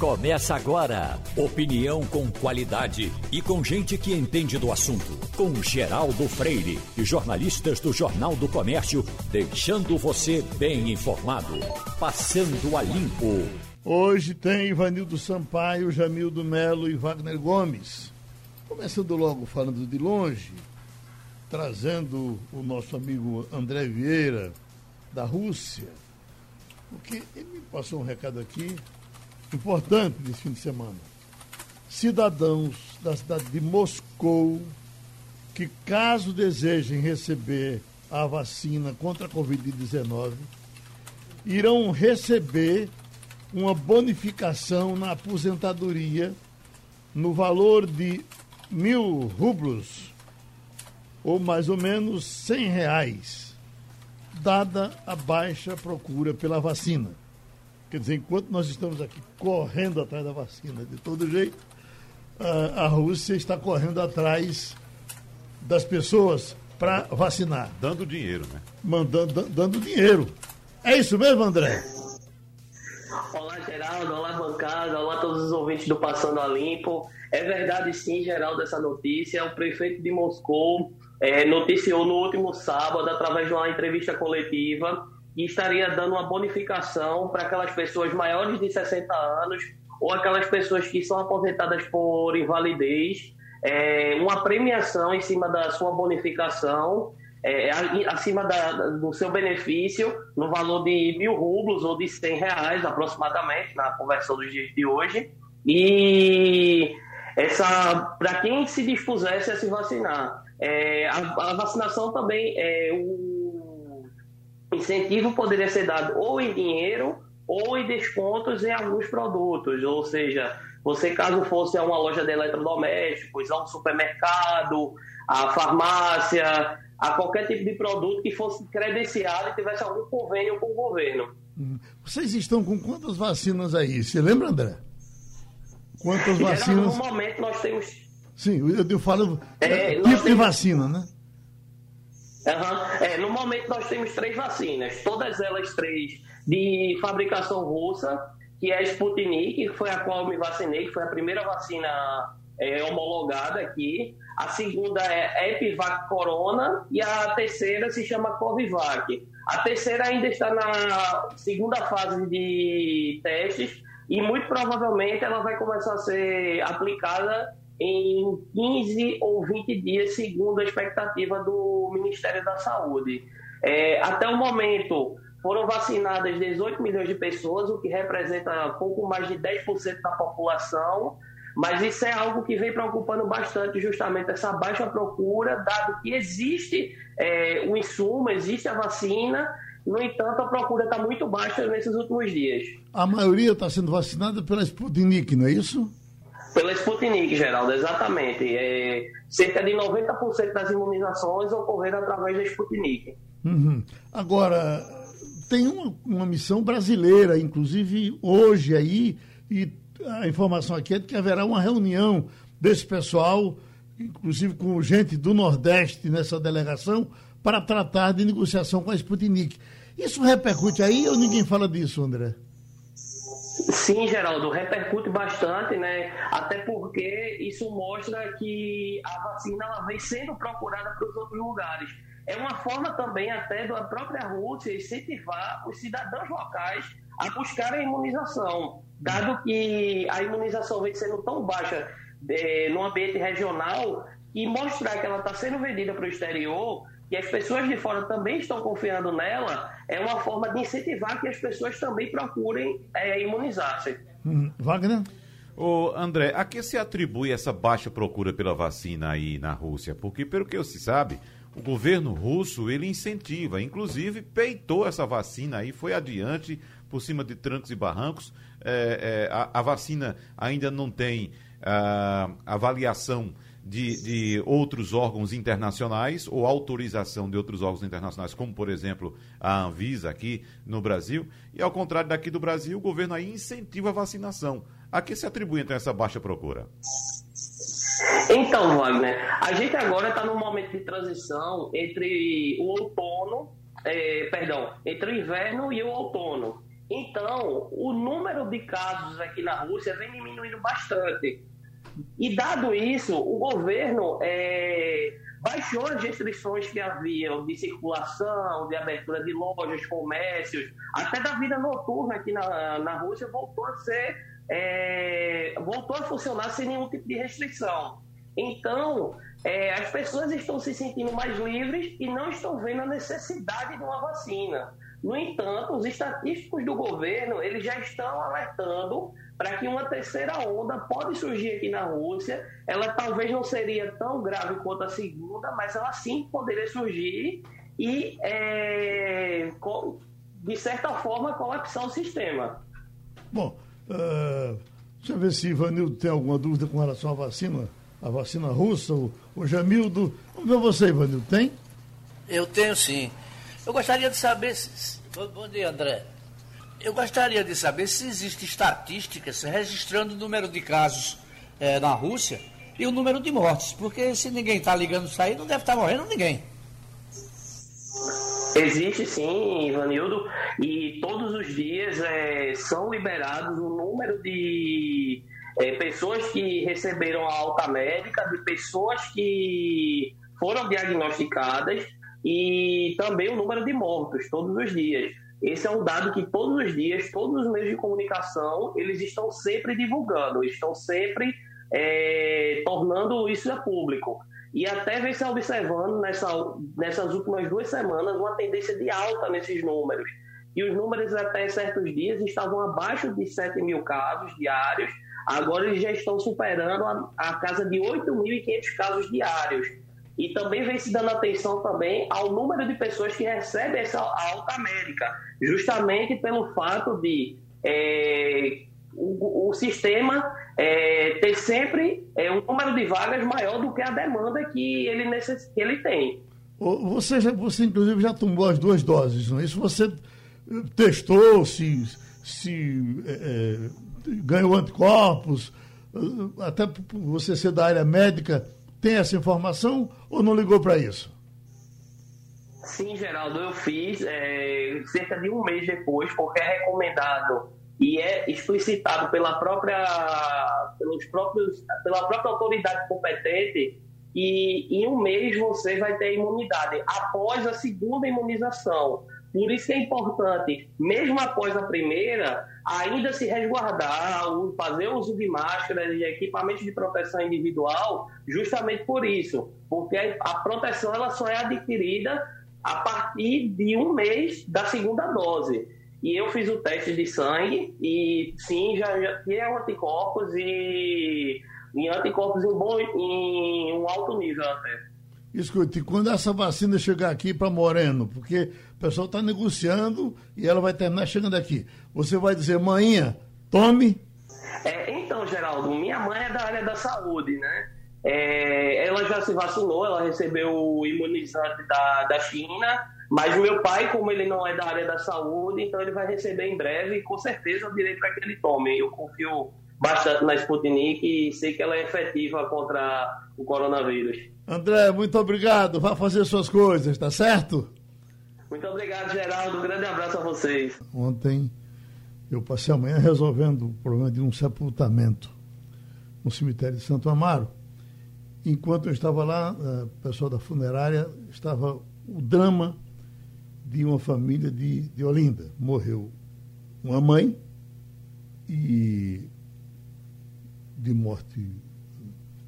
Começa agora. Opinião com qualidade e com gente que entende do assunto. Com Geraldo Freire e jornalistas do Jornal do Comércio, deixando você bem informado. Passando a limpo. Hoje tem Ivanildo Sampaio, Jamildo Melo e Wagner Gomes. Começando logo falando de longe, trazendo o nosso amigo André Vieira, da Rússia, porque ele me passou um recado aqui importante desse fim de semana. Cidadãos da cidade de Moscou que, caso desejem receber a vacina contra a Covid-19, irão receber uma bonificação na aposentadoria no valor de mil rublos, ou mais ou menos cem reais, dada a baixa procura pela vacina. Quer dizer, enquanto nós estamos aqui correndo atrás da vacina de todo jeito, a, a Rússia está correndo atrás das pessoas para vacinar. Dando dinheiro, né? Mandando, dando dinheiro. É isso mesmo, André? Olá, Geraldo. Olá, bancada. Olá, todos os ouvintes do Passando a Limpo. É verdade, sim, Geraldo, essa notícia. O prefeito de Moscou é, noticiou no último sábado, através de uma entrevista coletiva, e estaria dando uma bonificação para aquelas pessoas maiores de 60 anos ou aquelas pessoas que são aposentadas por invalidez, é, uma premiação em cima da sua bonificação, é, acima da, do seu benefício, no valor de mil rublos ou de 100 reais aproximadamente, na conversão dos dias de hoje. E essa para quem se dispusesse a se vacinar. É, a, a, vacinação também é o incentivo poderia ser dado ou em dinheiro ou em descontos em alguns produtos, ou seja, você caso fosse a uma loja de eletrodomésticos, a um supermercado, a farmácia, a qualquer tipo de produto que fosse credenciado e tivesse algum convênio com o governo. Hum. Vocês estão com quantas vacinas aí? Você lembra, André? Quantas vacinas? No momento nós temos. Sim, eu, eu falo é, tipo temos... de vacina, né? Uhum. É, no momento nós temos três vacinas, todas elas três de fabricação russa, que é a Sputnik, que foi a qual eu me vacinei, que foi a primeira vacina é, homologada aqui. A segunda é Epivac Corona e a terceira se chama Covivac. A terceira ainda está na segunda fase de testes e muito provavelmente ela vai começar a ser aplicada em 15 ou 20 dias, segundo a expectativa do Ministério da Saúde. É, até o momento, foram vacinadas 18 milhões de pessoas, o que representa pouco mais de 10% da população, mas isso é algo que vem preocupando bastante, justamente essa baixa procura, dado que existe é, o insumo, existe a vacina, no entanto, a procura está muito baixa nesses últimos dias. A maioria está sendo vacinada pela Sputnik, não é isso? Pela Sputnik, Geraldo, exatamente. É, cerca de 90% das imunizações ocorreram através da Sputnik. Uhum. Agora, tem uma, uma, missão brasileira, inclusive hoje aí, e a informação aqui é de que haverá uma reunião desse pessoal, inclusive com gente do Nordeste nessa delegação, para tratar de negociação com a Sputnik. Isso repercute aí ou ninguém fala disso, André? Sim, Geraldo, repercute bastante, né? Até porque isso mostra que a vacina ela vem sendo procurada para os outros lugares. É uma forma também até da própria Rússia incentivar os cidadãos locais a buscarem a imunização, dado que a imunização vem sendo tão baixa é, no ambiente regional e mostrar que ela está sendo vendida para o exterior e as pessoas de fora também estão confiando nela, é uma forma de incentivar que as pessoas também procurem é, imunizar-se. Hum, Wagner? Ô, André, a que se atribui essa baixa procura pela vacina aí na Rússia? Porque, pelo que se sabe, o governo russo, ele incentiva, inclusive peitou essa vacina aí, foi adiante, por cima de trancos e barrancos. É, é, a, a, vacina ainda não tem uh, avaliação de, de outros órgãos internacionais ou autorização de outros órgãos internacionais, como por exemplo a Anvisa aqui no Brasil. E ao contrário daqui do Brasil, o governo aí incentiva a vacinação. A que se atribui então essa baixa procura? Então, Wagner, a gente agora está num momento de transição entre o outono, é, perdão, entre o inverno e o outono. Então, o número de casos aqui na Rússia vem diminuindo bastante. E dado isso, o governo é, baixou as restrições que haviam de circulação, de abertura de lojas, comércios, até da vida noturna aqui na, na Rússia voltou a ser, é, voltou a funcionar sem nenhum tipo de restrição. Então, é, as pessoas estão se sentindo mais livres e não estão vendo a necessidade de uma vacina. No entanto, os estatísticos do governo eles já estão alertando para que uma terceira onda pode surgir aqui na Rússia. Ela talvez não seria tão grave quanto a segunda, mas ela sim poderia surgir e, é, de certa forma, colapsar o sistema. Bom, uh, deixa eu ver se Ivanildo tem alguma dúvida com relação à vacina, a vacina russa, o, o Jamildo. Vamos ver você, Ivanildo, tem? Eu tenho sim. Eu gostaria de saber. Se... Bom dia, André. Eu gostaria de saber se existe estatísticas registrando o número de casos é, na Rússia e o número de mortes, porque se ninguém está ligando isso aí, não deve estar tá morrendo ninguém. Existe sim, Ivanildo, e todos os dias é, são liberados o número de é, pessoas que receberam a alta médica, de pessoas que foram diagnosticadas e também o número de mortos todos os dias. Esse é um dado que todos os dias, todos os meios de comunicação, eles estão sempre divulgando, estão sempre é, tornando isso a público. E até vem se observando nessa, nessas últimas duas semanas uma tendência de alta nesses números. E os números até certos dias estavam abaixo de 7 mil casos diários, agora eles já estão superando a, a casa de 8.500 casos diários. E também vem se dando atenção também ao número de pessoas que recebem essa alta médica, justamente pelo fato de é, o, o, sistema é, ter sempre é, um número de vagas maior do que a demanda que ele, necess, que ele tem. Você, já, você, inclusive, já tomou as duas doses, não é isso? Você eh, testou se, se é, ganhou anticorpos, até você ser da área médica tem essa informação ou não ligou para isso? Sim, Geraldo, eu fiz é, cerca de um mês depois, porque é recomendado e é explicitado pela própria, pelos próprios, pela própria autoridade competente e em um mês você vai ter imunidade após a segunda imunização. Por isso é importante, mesmo após a primeira, ainda se resguardar, fazer uso de máscaras e equipamentos de proteção individual, justamente por isso, porque a proteção ela só é adquirida a partir de um mês da segunda dose. E eu fiz o teste de sangue e sim, já, já tinha anticorpos e, e anticorpos em, bom, em um alto nível até. Escute, quando essa vacina chegar aqui para Moreno, porque o pessoal está negociando e ela vai terminar chegando aqui, você vai dizer, manhã, tome? É, então, Geraldo, minha mãe é da área da saúde, né? É, ela já se vacinou, ela recebeu o imunizante da, da China, mas o meu pai, como ele não é da área da saúde, então ele vai receber em breve e com certeza eu direi para que ele tome. Eu confio bastante na Sputnik e sei que ela é efetiva contra o coronavírus. André, muito obrigado. Vá fazer suas coisas, tá certo? Muito obrigado, Geraldo. Um grande abraço a vocês. Ontem eu passei a manhã resolvendo o problema de um sepultamento no cemitério de Santo Amaro. Enquanto eu estava lá, o pessoal da funerária estava o drama de uma família de, de Olinda. Morreu uma mãe e de morte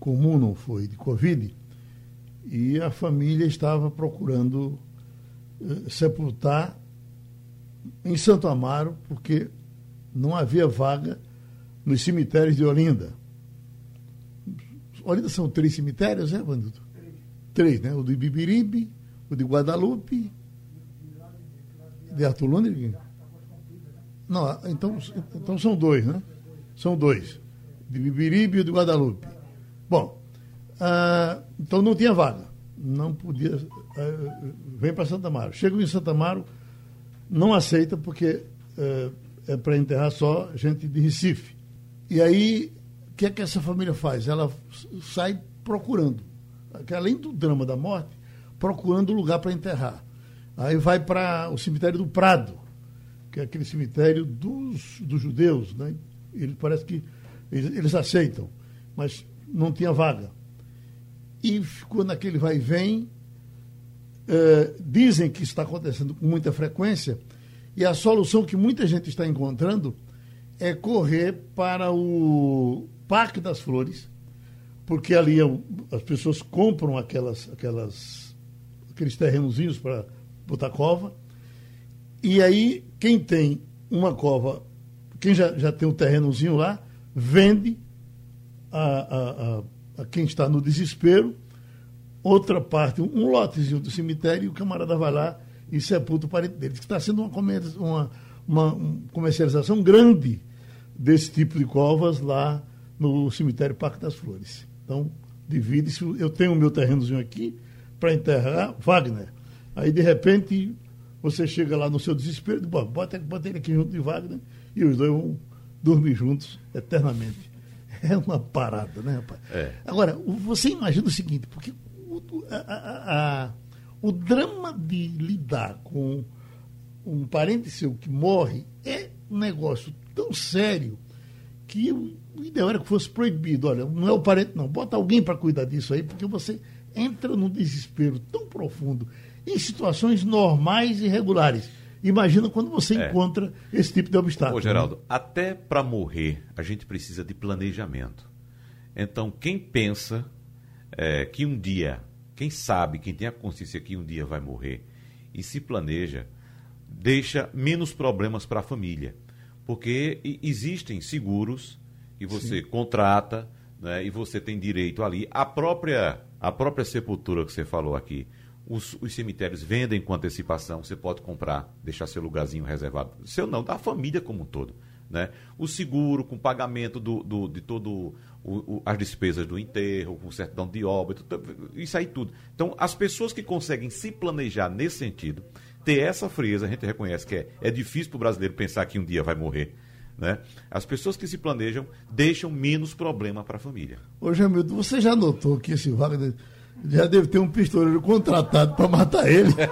comum, não foi de Covid, e a família estava procurando eh, sepultar em Santo Amaro, porque não havia vaga nos cemitérios de Olinda. Olinda são três cemitérios, é, Vanildo? Três, né? O de Bibiribe, o de Guadalupe, de Arthur Lundgren? Não, então, então são dois, né? São dois Bibiribe de Guadalupe. Bom, ah, então não tinha vaga. Não podia. Ah, vem para Santa Amaro. Chega em Santa Amaro, não aceita porque ah, é para enterrar só gente de Recife. E aí, o que é que essa família faz? Ela sai procurando, além do drama da morte, procurando lugar para enterrar. Aí vai para o cemitério do Prado. que é aquele cemitério dos, dos judeus, né? Ele parece que eles, aceitam, mas não tinha vaga. E ficou naquele vai e vem. Eh, dizem que está acontecendo com muita frequência, e a solução que muita gente está encontrando é correr para o Parque das Flores, porque ali é as pessoas compram aquelas, aquelas, aqueles terrenozinhos para botar cova, e aí quem tem uma cova, quem já, já tem um terrenozinho lá, vende a, a, a, quem está no desespero outra parte, um lotezinho do cemitério, e o camarada vai lá e sepulta o parente dele. Está sendo uma, uma, uma, comercialização grande desse tipo de covas lá no cemitério Parque das Flores. Então, divide-se. Eu tenho o meu terrenozinho aqui para enterrar Wagner. Aí, de repente, você chega lá no seu desespero bota, bota ele aqui junto de Wagner e os dois vão dormir juntos eternamente. É uma parada, né, rapaz? É. Agora, você imagina o seguinte, porque o, a, a, a, o drama de lidar com um parente seu que morre é um negócio tão sério que o ideal era que fosse proibido. Olha, não é o parente, não. Bota alguém para cuidar disso aí, porque você entra num desespero tão profundo em situações normais e regulares. Imagina quando você é. encontra esse tipo de obstáculo. Ô, Geraldo, né? até para morrer a gente precisa de planejamento. Então, quem pensa é, que um dia, quem sabe, quem tem a consciência que um dia vai morrer e se planeja, deixa menos problemas para a família. Porque existem seguros que você Sim. contrata né, e você tem direito ali. A própria, a própria sepultura que você falou aqui os, os, cemitérios vendem com antecipação, você pode comprar, deixar seu lugarzinho reservado. Seu não, da família como um todo. Né? O seguro com pagamento do, do de todo o, o, as despesas do enterro, com certidão de obra, isso aí tudo. Então, as pessoas que conseguem se planejar nesse sentido, ter essa frieza, a gente reconhece que é, é difícil para o brasileiro pensar que um dia vai morrer. Né? As pessoas que se planejam deixam menos problema para a família. Ô, Jamildo, você já notou que esse Wagner já deve ter um pistoleiro contratado para matar ele.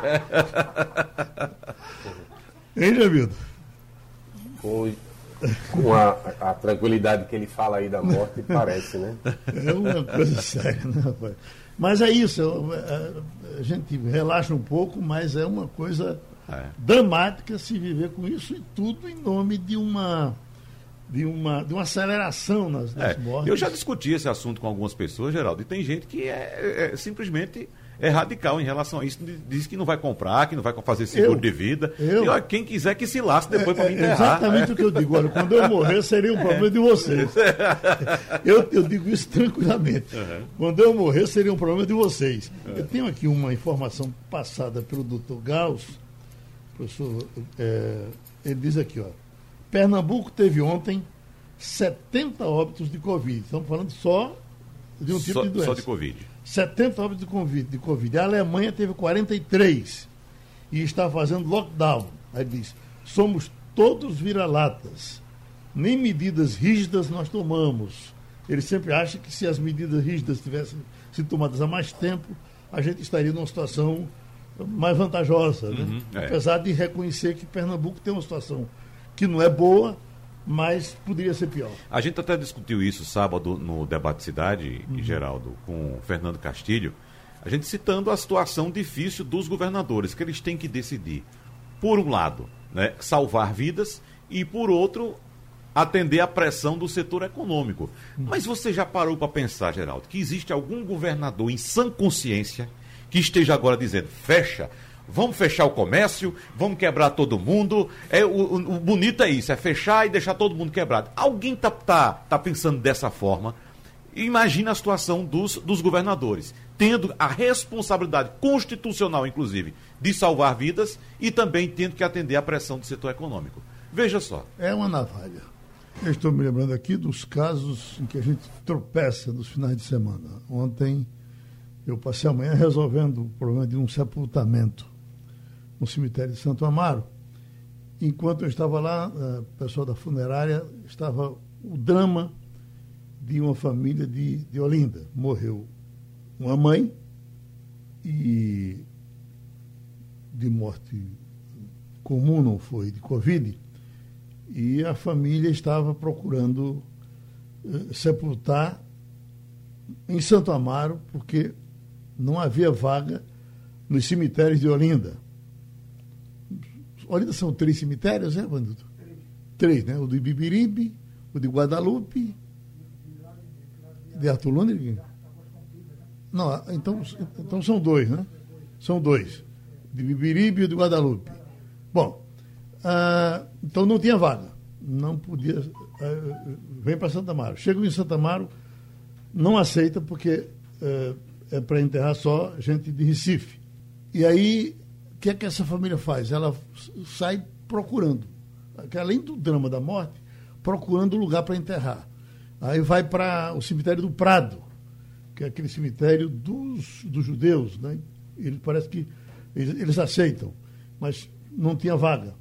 hein, Jamildo? Com, com a, a, tranquilidade que ele fala aí da morte, parece, né? É uma coisa séria, né, rapaz? Mas é isso, a gente relaxa um pouco, mas é uma coisa é. dramática se viver com isso e tudo em nome de uma de uma, de uma aceleração nas, nas é, mortes. Eu já discuti esse assunto com algumas pessoas, Geraldo, e tem gente que é, é, simplesmente é radical em relação a isso. Diz que não vai comprar, que não vai fazer seguro eu, de vida. Eu, e olha, quem quiser que se lasque depois é, para me enterrar. Exatamente é. o que eu digo. Olha, quando eu morrer, seria um problema de vocês. Eu, eu digo isso tranquilamente. Uhum. Quando eu morrer, seria um problema de vocês. Uhum. Eu tenho aqui uma informação passada pelo doutor Gauss, professor, é, ele diz aqui, ó. Pernambuco teve ontem 70 óbitos de Covid. Estamos falando só de um tipo só, de doença. Só de Covid. 70 óbitos de COVID, de COVID. A Alemanha teve 43 e está fazendo lockdown. Aí diz: somos todos vira-latas. Nem medidas rígidas nós tomamos. Ele sempre acha que se as medidas rígidas tivessem sido tomadas há mais tempo, a gente estaria numa situação mais vantajosa. Né? Uhum, é. Apesar de reconhecer que Pernambuco tem uma situação que não é boa, mas poderia ser pior. A gente até discutiu isso sábado no debate cidade, uhum. Geraldo, com o Fernando Castilho, a gente citando a situação difícil dos governadores, que eles têm que decidir, por um lado, né, salvar vidas e por outro, atender à pressão do setor econômico. Uhum. Mas você já parou para pensar, Geraldo, que existe algum governador em sã consciência que esteja agora dizendo, fecha, vamos fechar o comércio, vamos quebrar todo mundo. É, o, o, bonito é isso, é fechar e deixar todo mundo quebrado. Alguém tá, tá, tá pensando dessa forma? Imagina a situação dos, dos governadores, tendo a responsabilidade constitucional, inclusive, de salvar vidas e também tendo que atender à pressão do setor econômico. Veja só. É uma navalha. Eu estou me lembrando aqui dos casos em que a gente tropeça nos finais de semana. Ontem eu passei a manhã resolvendo o problema de um sepultamento no cemitério de Santo Amaro. Enquanto eu estava lá, o pessoal da funerária estava o drama de uma família de, de Olinda. Morreu uma mãe e de morte comum, não foi de Covid, e a família estava procurando eh, sepultar em Santo Amaro, porque não havia vaga nos cemitérios de Olinda. Olinda são três cemitérios, né, Vanduto? Três, né? O de Bibiribe, o de Guadalupe, de Arthur. Não, então, então são dois, né? São dois. De Bibiribe e o de Guadalupe. Bom, ah, então não tinha vaga. Não podia. Ah, vem para Santa Amaro. Chega em Santa Amaro, não aceita porque ah, é para enterrar só gente de Recife. E aí, que é que essa família faz? Ela sai procurando, além do drama da morte, procurando lugar para enterrar. Aí vai para o cemitério do Prado, que é aquele cemitério dos, dos judeus, né? Ele parece que eles, eles aceitam, mas não tinha vaga.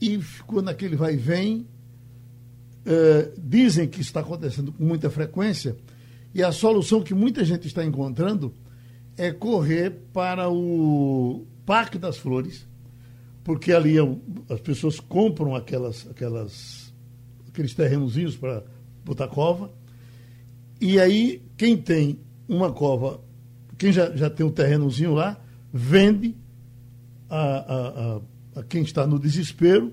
E ficou naquele vai e vem. Eh, dizem que está acontecendo com muita frequência, e a solução que muita gente está encontrando é correr para o Parque das Flores, porque ali é as pessoas compram aquelas, aquelas, aqueles terrenozinhos para botar cova, e aí quem tem uma cova, quem já, já tem um terrenozinho lá, vende a, a, a, a quem está no desespero,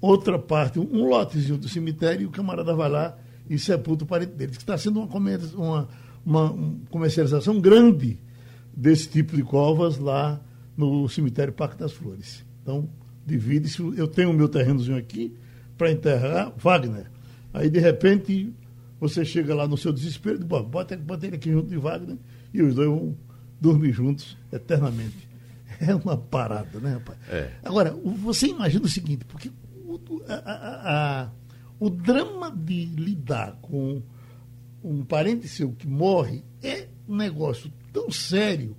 outra parte, um lotezinho do cemitério, e o camarada vai lá e sepulta o parente dele. Está sendo uma, uma, uma comercialização grande desse tipo de covas lá no cemitério Parque das Flores. Então, divide-se. Eu tenho o meu terrenozinho aqui para enterrar Wagner. Aí, de repente, você chega lá no seu desespero e diz, bota, bota ele aqui junto de Wagner e os dois vão dormir juntos eternamente. É uma parada, né, rapaz? É. Agora, você imagina o seguinte, porque o, a, a, a, o drama de lidar com um parente seu que morre é um negócio tão sério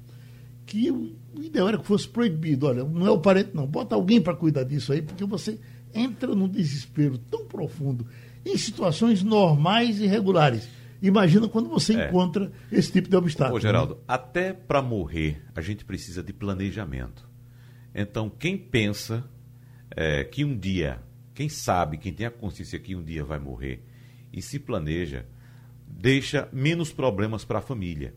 que o ideal era que fosse proibido. Olha, não é o parente, não. Bota alguém para cuidar disso aí, porque você entra num desespero tão profundo em situações normais e regulares. Imagina quando você é. encontra esse tipo de obstáculo. Ô, Geraldo, né? até para morrer a gente precisa de planejamento. Então, quem pensa é, que um dia, quem sabe, quem tem a consciência que um dia vai morrer e se planeja, deixa menos problemas para a família.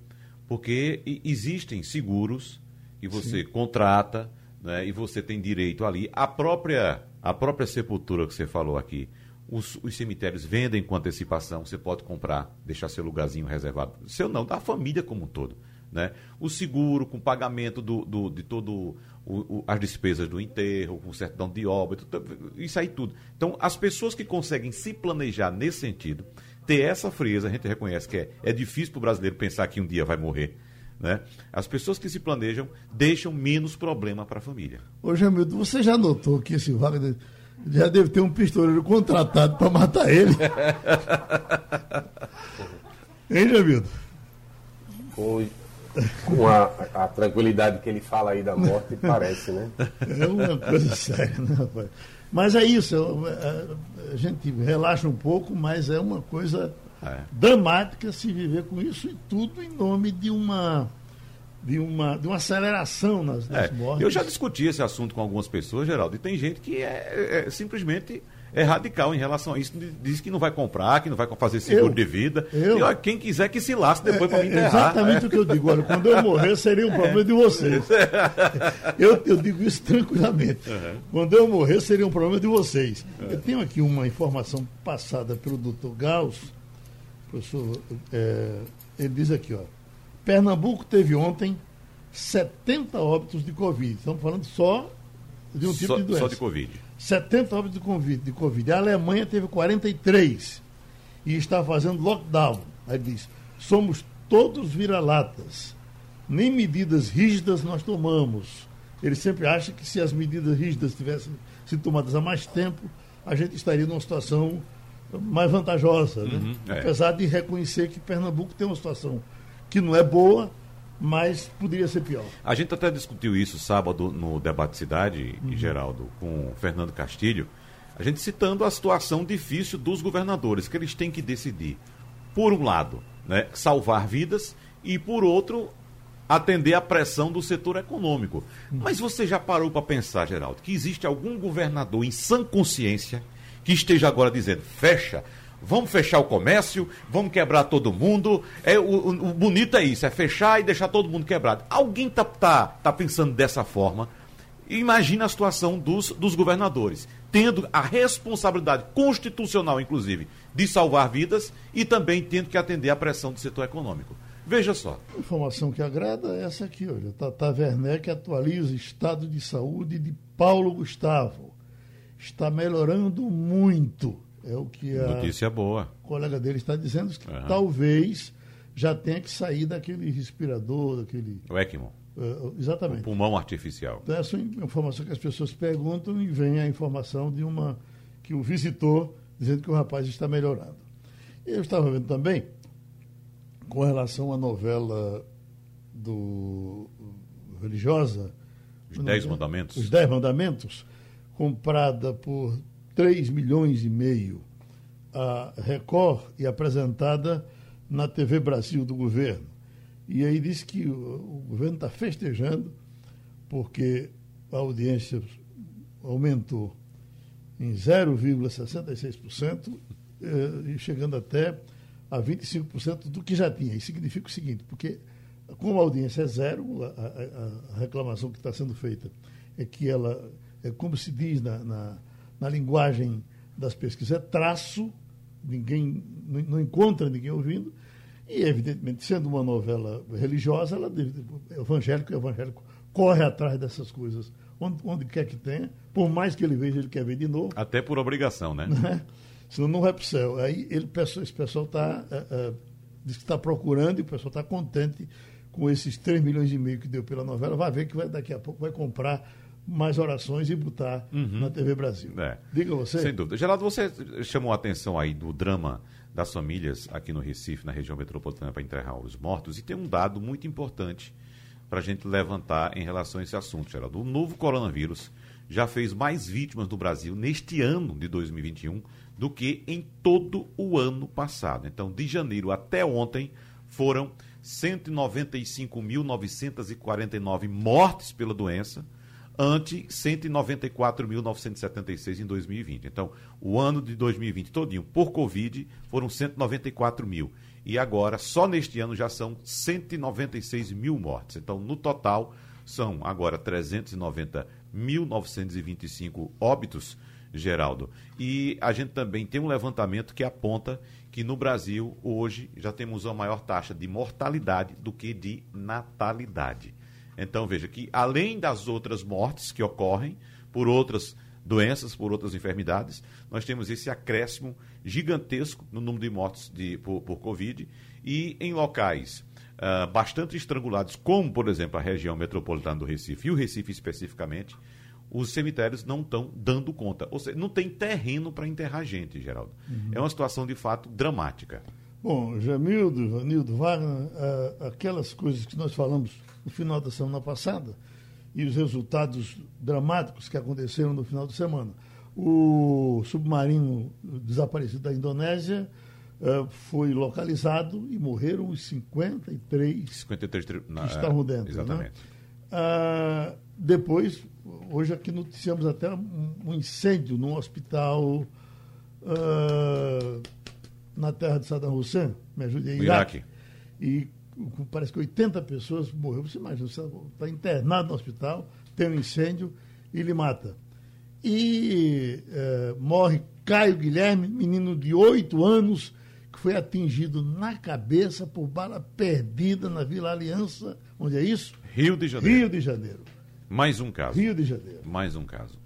Porque existem seguros que você Sim. contrata né, e você tem direito ali. A própria, a própria sepultura que você falou aqui os, os, cemitérios vendem com antecipação, você pode comprar, deixar seu lugarzinho reservado. Seu não, da família como um todo. Né? O seguro com pagamento do, do de todo o, o, as despesas do enterro, com certidão de obra, isso aí tudo. Então, as pessoas que conseguem se planejar nesse sentido, ter essa frieza, a gente reconhece que é, é difícil para o brasileiro pensar que um dia vai morrer. Né? As pessoas que se planejam deixam menos problema para a família. Ô, Jamildo, você já notou que esse Wagner já deve ter um pistoleiro contratado para matar ele. hein, Jamildo? Com, com a, a, tranquilidade que ele fala aí da morte, parece, né? É uma coisa séria, né, rapaz? Mas é isso, é, é, a gente relaxa um pouco, mas é uma coisa é. dramática se viver com isso e tudo em nome de uma de uma, de uma aceleração nas, nas é, mortes. Eu já discuti esse assunto com algumas pessoas, Geraldo, e tem gente que é, é simplesmente é radical em relação a isso. Diz que não vai comprar, que não vai fazer seguro eu, de vida. Eu, e, ó, quem quiser que se lasque depois é, para me é enterrar. Exatamente o que eu digo. Olha, quando eu morrer, seria um problema de vocês. Eu, eu digo isso tranquilamente. Uhum. Quando eu morrer, seria um problema de vocês. Uhum. Eu tenho aqui uma informação passada pelo doutor Gauss. Professor, é, ele diz aqui, ó. Pernambuco teve ontem 70 óbitos de Covid. Estamos falando só de um tipo só, de doença. Só de Covid. 70 óbitos de COVID, de Covid. A Alemanha teve 43 e está fazendo lockdown. Aí diz: somos todos vira-latas. Nem medidas rígidas nós tomamos. Ele sempre acha que se as medidas rígidas tivessem sido tomadas há mais tempo, a gente estaria numa situação mais vantajosa. Né? Uhum, é. Apesar de reconhecer que Pernambuco tem uma situação que não é boa, mas poderia ser pior. A gente até discutiu isso sábado no debate cidade, uhum. Geraldo, com o Fernando Castilho, a gente citando a situação difícil dos governadores, que eles têm que decidir, por um lado, né, salvar vidas e por outro, atender a pressão do setor econômico. Mas você já parou para pensar, Geraldo, que existe algum governador em sã consciência que esteja agora dizendo, fecha, vamos fechar o comércio, vamos quebrar todo mundo. É, o, o, o bonito é isso, é fechar e deixar todo mundo quebrado. Alguém está tá, tá pensando dessa forma? Imagina a situação dos, dos governadores, tendo a responsabilidade constitucional, inclusive, de salvar vidas e também tendo que atender à pressão do setor econômico. Veja só. Informação que agrada é essa aqui, olha. Tata Werneck atualiza estado de saúde de Paulo Gustavo. Está melhorando muito. É o que a Notícia boa. colega dele está dizendo, que Aham. talvez já tenha que sair daquele respirador, daquele. O ECMO, eh, o exatamente. pulmão artificial. Então, essa é uma informação que as pessoas perguntam e vem a informação de uma que o visitou dizendo que o rapaz está melhorando. Eu estava vendo também, com relação à novela do religiosa Os Dez Mandamentos. Os Dez Mandamentos, comprada por 3 milhões e meio a Record e apresentada na TV Brasil do governo. E aí disse que o, o governo está festejando porque a audiência aumentou em 0,66% eh, chegando até a 25% do que já tinha. Isso significa o seguinte, porque como a audiência é zero, a, a- a reclamação que está sendo feita é que ela, é como se diz na, na, na linguagem das pesquisas, é traço, ninguém não, encontra ninguém ouvindo, e evidentemente, sendo uma novela religiosa, ela deve, evangélico, evangélico corre atrás dessas coisas, onde, onde quer que tenha, por mais que ele veja, ele quer ver de novo Até por obrigação, né? né? Senão não vai para o céu. Aí ele, pessoal- esse pessoal está. diz que está procurando e o pessoal está contente com esses 3 milhões e meio que deu pela novela. Vai ver que vai, daqui a pouco vai comprar mais orações e botar na TV Brasil. É. Diga você. Sem dúvida. Geraldo, você chamou a atenção aí do drama das famílias aqui no Recife, na região metropolitana, para enterrar os mortos. E tem um dado muito importante para a gente levantar em relação a esse assunto, Geraldo. O novo coronavírus já fez mais vítimas no Brasil neste ano de 2021 do que em todo o ano passado. Então, de janeiro até ontem, foram 195.949 mortes pela doença ante 194.976 em 2020. Então, o ano de 2020 todinho por Covid foram 194 mil. E agora, só neste ano, já são 196 mil mortes. Então, no total, são agora 390.925 óbitos, Geraldo. E a gente também tem um levantamento que aponta que no Brasil, hoje, já temos a maior taxa de mortalidade do que de natalidade. Então, veja que além das outras mortes que ocorrem por outras doenças, por outras enfermidades, nós temos esse acréscimo gigantesco no número de mortes de, por, por Covid e em locais ah, bastante estrangulados, como, por exemplo, a região metropolitana do Recife e o Recife especificamente, os cemitérios não estão dando conta. Ou seja, não tem terreno para enterrar gente, Geraldo. É uma situação, de fato, dramática. Bom, Jamildo, Ivanildo, Wagner, ah, aquelas coisas que nós falamos no final da semana passada e os resultados dramáticos que aconteceram no final de semana. O submarino desaparecido da Indonésia ah, foi localizado e morreram os 53 53 tri- que estavam dentro. Exatamente. Né? Ah, depois, hoje aqui noticiamos até um, um incêndio num hospital ah, na terra de Saddam Hussein, me ajude aí, Iraque. Iraque. E parece que 80 pessoas morreram. Você imagina, você está internado no hospital, tem um incêndio e ele mata. E eh, morre Caio Guilherme, menino de 8 anos, que foi atingido na cabeça por bala perdida na Vila Aliança. Onde é isso? Rio de Janeiro. Rio de Janeiro. Mais um caso. Rio de Janeiro. Mais um caso.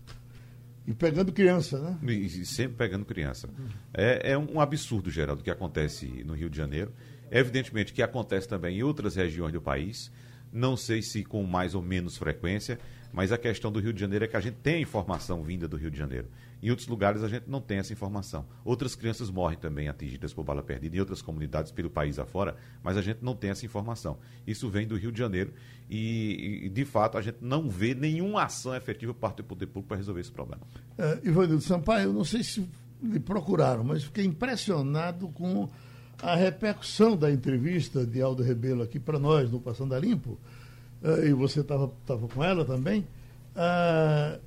E pegando criança, né? E, sempre pegando criança. É, é um absurdo, Geraldo, o que acontece no Rio de Janeiro. Evidentemente que acontece também em outras regiões do país. Não sei se com mais ou menos frequência, mas a questão do Rio de Janeiro é que a gente tem informação vinda do Rio de Janeiro. Em outros lugares a gente não tem essa informação. Outras crianças morrem também atingidas por bala perdida em outras comunidades pelo país afora, mas a gente não tem essa informação. Isso vem do Rio de Janeiro e, e, de fato, a gente não vê nenhuma ação efetiva por parte do poder público para resolver esse problema. Uh, Ivanildo Sampaio, eu não sei se lhe procuraram, mas fiquei impressionado com a repercussão da entrevista de Aldo Rebelo aqui para nós no Passando a Limpo, uh, e você estava com ela também, uh,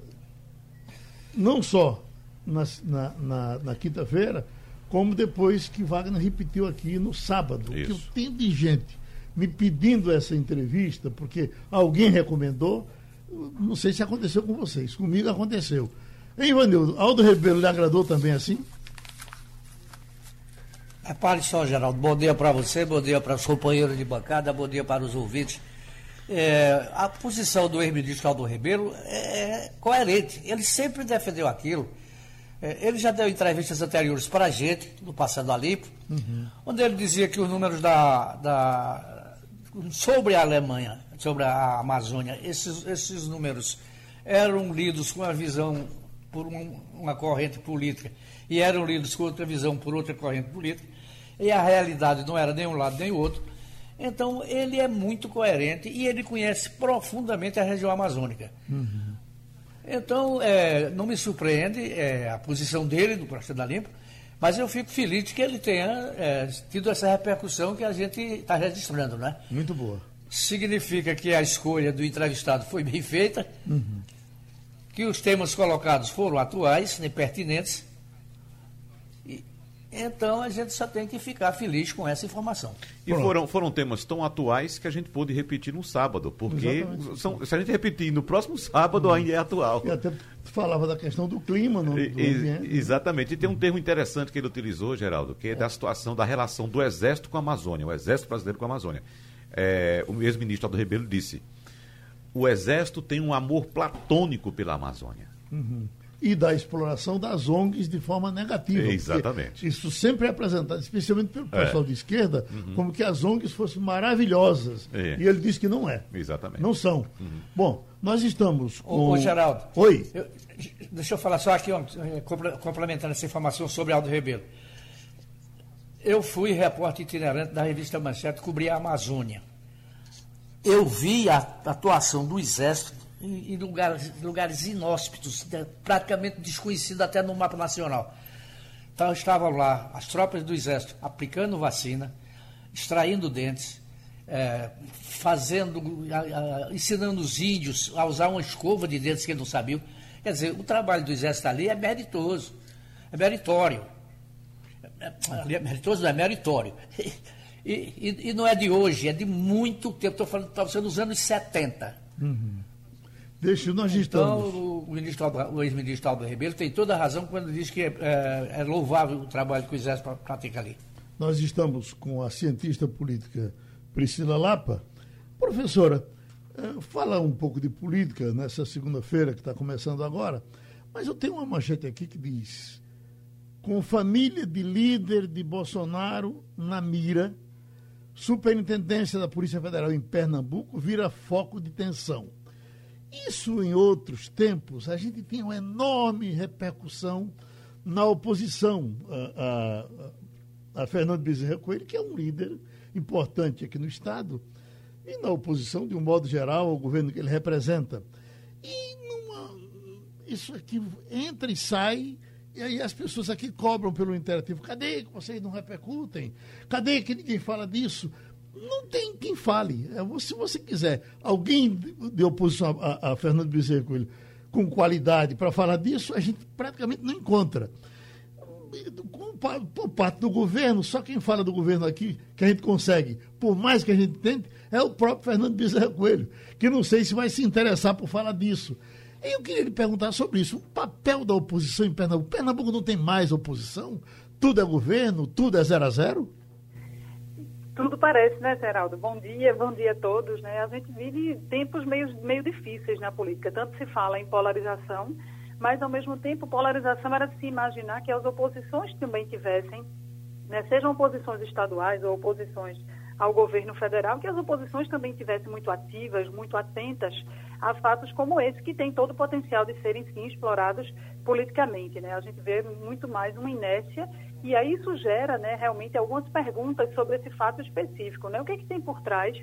não só na, na, na, na quinta-feira, como depois que Wagner repetiu aqui no sábado. Isso. Que eu tenho de gente me pedindo essa entrevista, porque alguém recomendou, não sei se aconteceu com vocês, comigo aconteceu. Hein, Ivanildo, Aldo Rebelo lhe agradou também assim? Repare só, Geraldo, bom dia para você, bom dia para os companheiros de bancada, bom dia para os ouvintes. É, a posição do ex-ministro Aldo Ribeiro é coerente. Ele sempre defendeu aquilo. É, ele já deu entrevistas anteriores para a gente, no Passando a Limpo, uhum. onde ele dizia que os números da, da, sobre a Alemanha, sobre a Amazônia, esses, esses números eram lidos com a visão por um, uma corrente política e eram lidos com outra visão por outra corrente política e a realidade não era nem um lado nem o outro. Então, ele é muito coerente e ele conhece profundamente a região amazônica. Uhum. Então, é, não me surpreende é, a posição dele do Projeto da Limpo, mas eu fico feliz de que ele tenha é, tido essa repercussão que a gente está registrando, né? Muito boa. Significa que a escolha do entrevistado foi bem feita, uhum. que os temas colocados foram atuais, nem pertinentes, então a gente só tem que ficar feliz com essa informação. E foram, foram temas tão atuais que a gente pôde repetir no sábado, porque são, se a gente repetir no próximo sábado, ainda é atual. E até falava da questão do clima no, e, Exatamente. E tem um termo interessante que ele utilizou, Geraldo, que é, é, da situação da relação do Exército com a Amazônia, o Exército Brasileiro com a Amazônia. É, o ex-ministro Aldo Rebelo disse: o Exército tem um amor platônico pela Amazônia. Uhum e da exploração das ONGs de forma negativa. Exatamente. Isso sempre é apresentado, especialmente pelo pessoal é. de esquerda, uhum. como que as ONGs fossem maravilhosas. É. E ele disse que não é. Exatamente. Não são. Uhum. Bom, nós estamos com. Ô, ô Geraldo. Oi. Eu, deixa eu falar só aqui, complementando essa informação sobre Aldo Rebelo. Eu fui repórter itinerante da revista Manchete, cobri a Amazônia. Eu vi a atuação do Exército em, lugares, lugares inóspitos, praticamente desconhecidos até no mapa nacional. Então estavam lá as tropas do Exército aplicando vacina, extraindo dentes, é, fazendo, a, a, ensinando os índios a usar uma escova de dentes que eles não sabiam. Quer dizer, o trabalho do Exército ali é meritoso, é meritório. É, é, é meritoso não é meritório. E, e, e, não é de hoje, é de muito tempo. Estou falando, estava sendo nos anos 70. Uhum. Deixa, nós então, estamos. O, ministro, o ex-ministro Aldo Ribeiro tem toda a razão quando diz que é, é, é louvável o trabalho que o Exército pratica ali. Nós estamos com a cientista política Priscila Lapa. Professora, é, fala um pouco de política nessa segunda-feira que está começando agora, mas eu tenho uma manchete aqui que diz: com família de líder de Bolsonaro na mira, Superintendência da Polícia Federal em Pernambuco vira foco de tensão. Isso em outros tempos, a gente tinha uma enorme repercussão na oposição a, a, a Fernando Bezerra Coelho, que é um líder importante aqui no Estado, e na oposição, de um modo geral, ao governo que ele representa. E numa, isso aqui entra e sai, e aí as pessoas aqui cobram pelo interativo. Cadê que vocês não repercutem? Cadê que ninguém fala disso? Não tem quem fale. É, se você quiser alguém de oposição a, a Fernando Bezerra Coelho com qualidade para falar disso, a gente praticamente não encontra. Por parte do governo, só quem fala do governo aqui, que a gente consegue, por mais que a gente tente, é o próprio Fernando Bezerra Coelho, que não sei se vai se interessar por falar disso. Eu queria lhe perguntar sobre isso. O papel da oposição em Pernambuco. Pernambuco não tem mais oposição? Tudo é governo? Tudo é zero a zero? Tudo parece, né, Geraldo? Bom dia, bom dia a todos. Né? A gente vive tempos meio, meio difíceis na política. Tanto se fala em polarização, mas ao mesmo tempo polarização era se imaginar que as oposições também tivessem, né, sejam oposições estaduais ou oposições ao governo federal, que as oposições também tivessem muito ativas, muito atentas a fatos como esse, que tem todo o potencial de serem sim explorados politicamente. Né? A gente vê muito mais uma inércia e aí isso gera né, realmente algumas perguntas sobre esse fato específico. Né? O que, é que tem por trás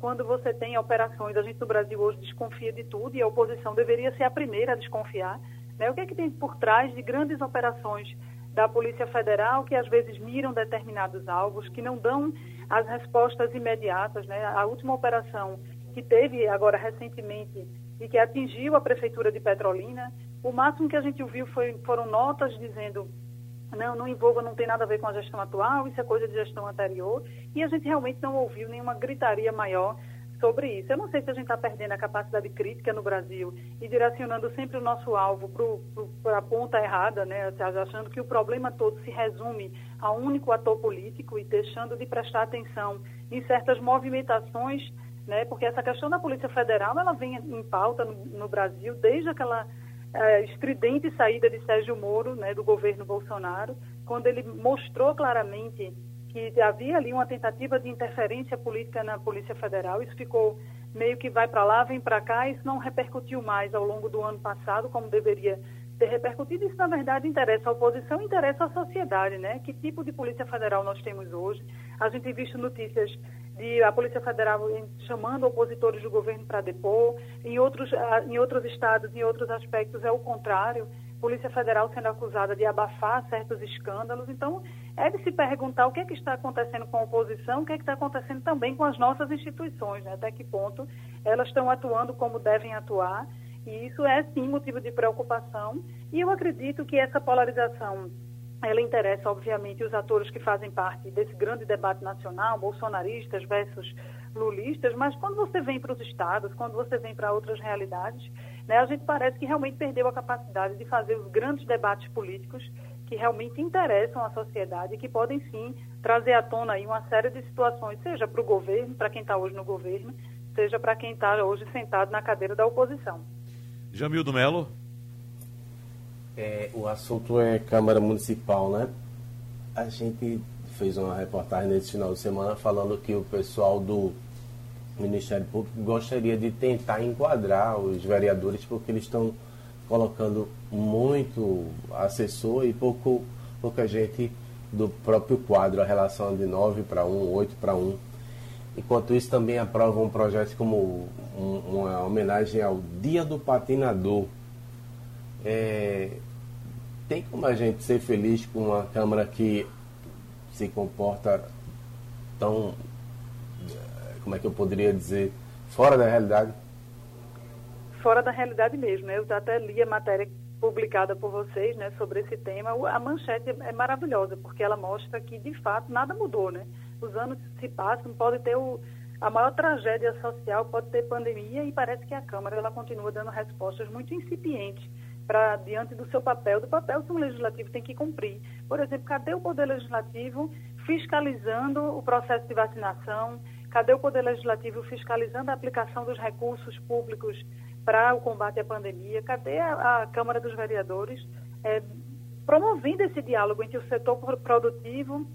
quando você tem operações? A gente no Brasil hoje desconfia de tudo e a oposição deveria ser a primeira a desconfiar. Né? O que é que tem por trás de grandes operações da Polícia Federal, que às vezes miram determinados alvos, que não dão as respostas imediatas. Né? A última operação que teve agora recentemente e que atingiu a Prefeitura de Petrolina, o máximo que a gente ouviu foi, foram notas dizendo não, não envolva, não tem nada a ver com a gestão atual, isso é coisa de gestão anterior, e a gente realmente não ouviu nenhuma gritaria maior sobre isso. Eu não sei se a gente está perdendo a capacidade crítica no Brasil e direcionando sempre o nosso alvo para a ponta errada, né? achando que o problema todo se resume a um único ator político e deixando de prestar atenção em certas movimentações, né? porque essa questão da Polícia Federal ela vem em pauta no, no Brasil desde aquela é, estridente saída de Sérgio Moro, né, do governo Bolsonaro, quando ele mostrou claramente que havia ali uma tentativa de interferência política na Polícia Federal. Isso ficou meio que vai para lá, vem para cá, isso não repercutiu mais ao longo do ano passado, como deveria ter repercutido. Isso, na verdade, interessa a oposição, interessa a sociedade, né? Que tipo de Polícia Federal nós temos hoje? A gente visto notícias de a Polícia Federal chamando opositores do governo para depor, em outros, ah, em outros estados, em outros aspectos, é o contrário. Polícia Federal sendo acusada de abafar certos escândalos. Então, é de se perguntar o que, é que está acontecendo com a oposição, o que, é que está acontecendo também com as nossas instituições, né? até que ponto elas estão atuando como devem atuar. E isso é, sim, motivo de preocupação. E eu acredito que essa polarização ela interessa, obviamente, os atores que fazem parte desse grande debate nacional, bolsonaristas versus lulistas, mas quando você vem para os estados, quando você vem para outras realidades, né, a gente parece que realmente perdeu a capacidade de fazer os grandes debates políticos que realmente interessam a sociedade e que podem sim trazer à tona aí uma série de situações, seja para o governo, para quem está hoje no governo, seja para quem está hoje sentado na cadeira da oposição. Jamildo Melo. É, o assunto é Câmara Municipal, né? A gente fez uma reportagem nesse final de semana falando que o pessoal do Ministério Público gostaria de tentar enquadrar os vereadores porque eles estão colocando muito assessor e pouco, pouca gente do próprio quadro, a relação de 9 para 1, 8 para 1. Enquanto isso, também aprovam um projeto como um, uma homenagem ao Dia do Patinador. É, tem como a gente ser feliz com uma Câmara que se comporta tão, como é que eu poderia dizer, fora da realidade? fora da realidade mesmo. Eu até li a matéria publicada por vocês né, sobre esse tema. A manchete é maravilhosa, porque ela mostra que, de fato, nada mudou. Né? Os anos se passam, pode ter o, a maior tragédia social, pode ter pandemia, e parece que a Câmara ela continua dando respostas muito incipientes para diante do seu papel, do papel que o legislativo tem que cumprir. Por exemplo, cadê o poder legislativo fiscalizando o processo de vacinação? Cadê o poder legislativo fiscalizando a aplicação dos recursos públicos para o combate à pandemia? Cadê a, a Câmara dos Vereadores é, promovendo esse diálogo entre o setor produtivo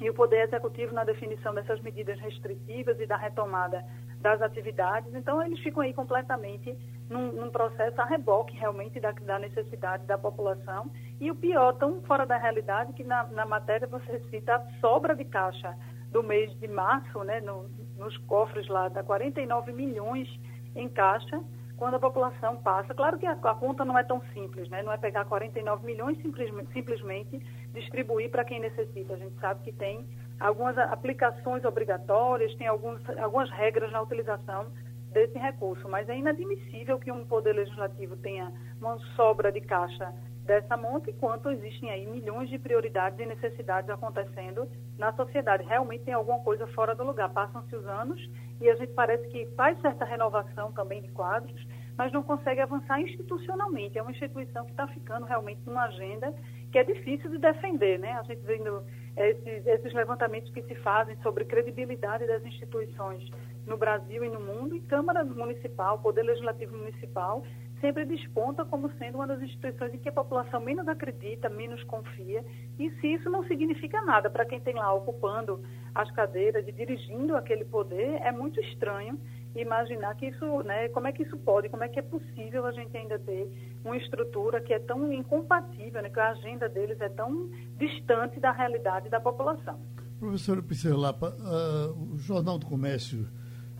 e o Poder Executivo na definição dessas medidas restritivas e da retomada das atividades? Então, eles ficam aí completamente num, num processo a reboque realmente da, da, necessidade da população. E o pior, tão fora da realidade, que na, na matéria você cita a sobra de caixa do mês de março, né, no, nos cofres lá, dá 49 milhões em caixa, quando a população passa. Claro que a, a, conta não é tão simples, né? não é pegar 49 milhões e simplesmente, simplesmente distribuir para quem necessita. A gente sabe que tem algumas aplicações obrigatórias, tem alguns, algumas regras na utilização desse recurso, mas é inadmissível que um poder legislativo tenha uma sobra de caixa dessa monta, enquanto existem aí milhões de prioridades e necessidades acontecendo na sociedade. Realmente tem alguma coisa fora do lugar. Passam-se os anos e a gente parece que faz certa renovação também de quadros, mas não consegue avançar institucionalmente. É uma instituição que está ficando realmente numa agenda que é difícil de defender, né? A gente vendo esses, esses levantamentos que se fazem sobre credibilidade das instituições no Brasil e no mundo, e Câmara Municipal, Poder Legislativo Municipal, sempre desponta como sendo uma das instituições em que a população menos acredita, menos confia, e se isso não significa nada para quem tem lá ocupando as cadeiras e dirigindo aquele poder, é muito estranho imaginar que isso, né, como é que isso pode, como é que é possível a gente ainda ter uma estrutura que é tão incompatível, né, que a agenda deles é tão distante da realidade da população. Professora Piscelapa, uh, o Jornal do Comércio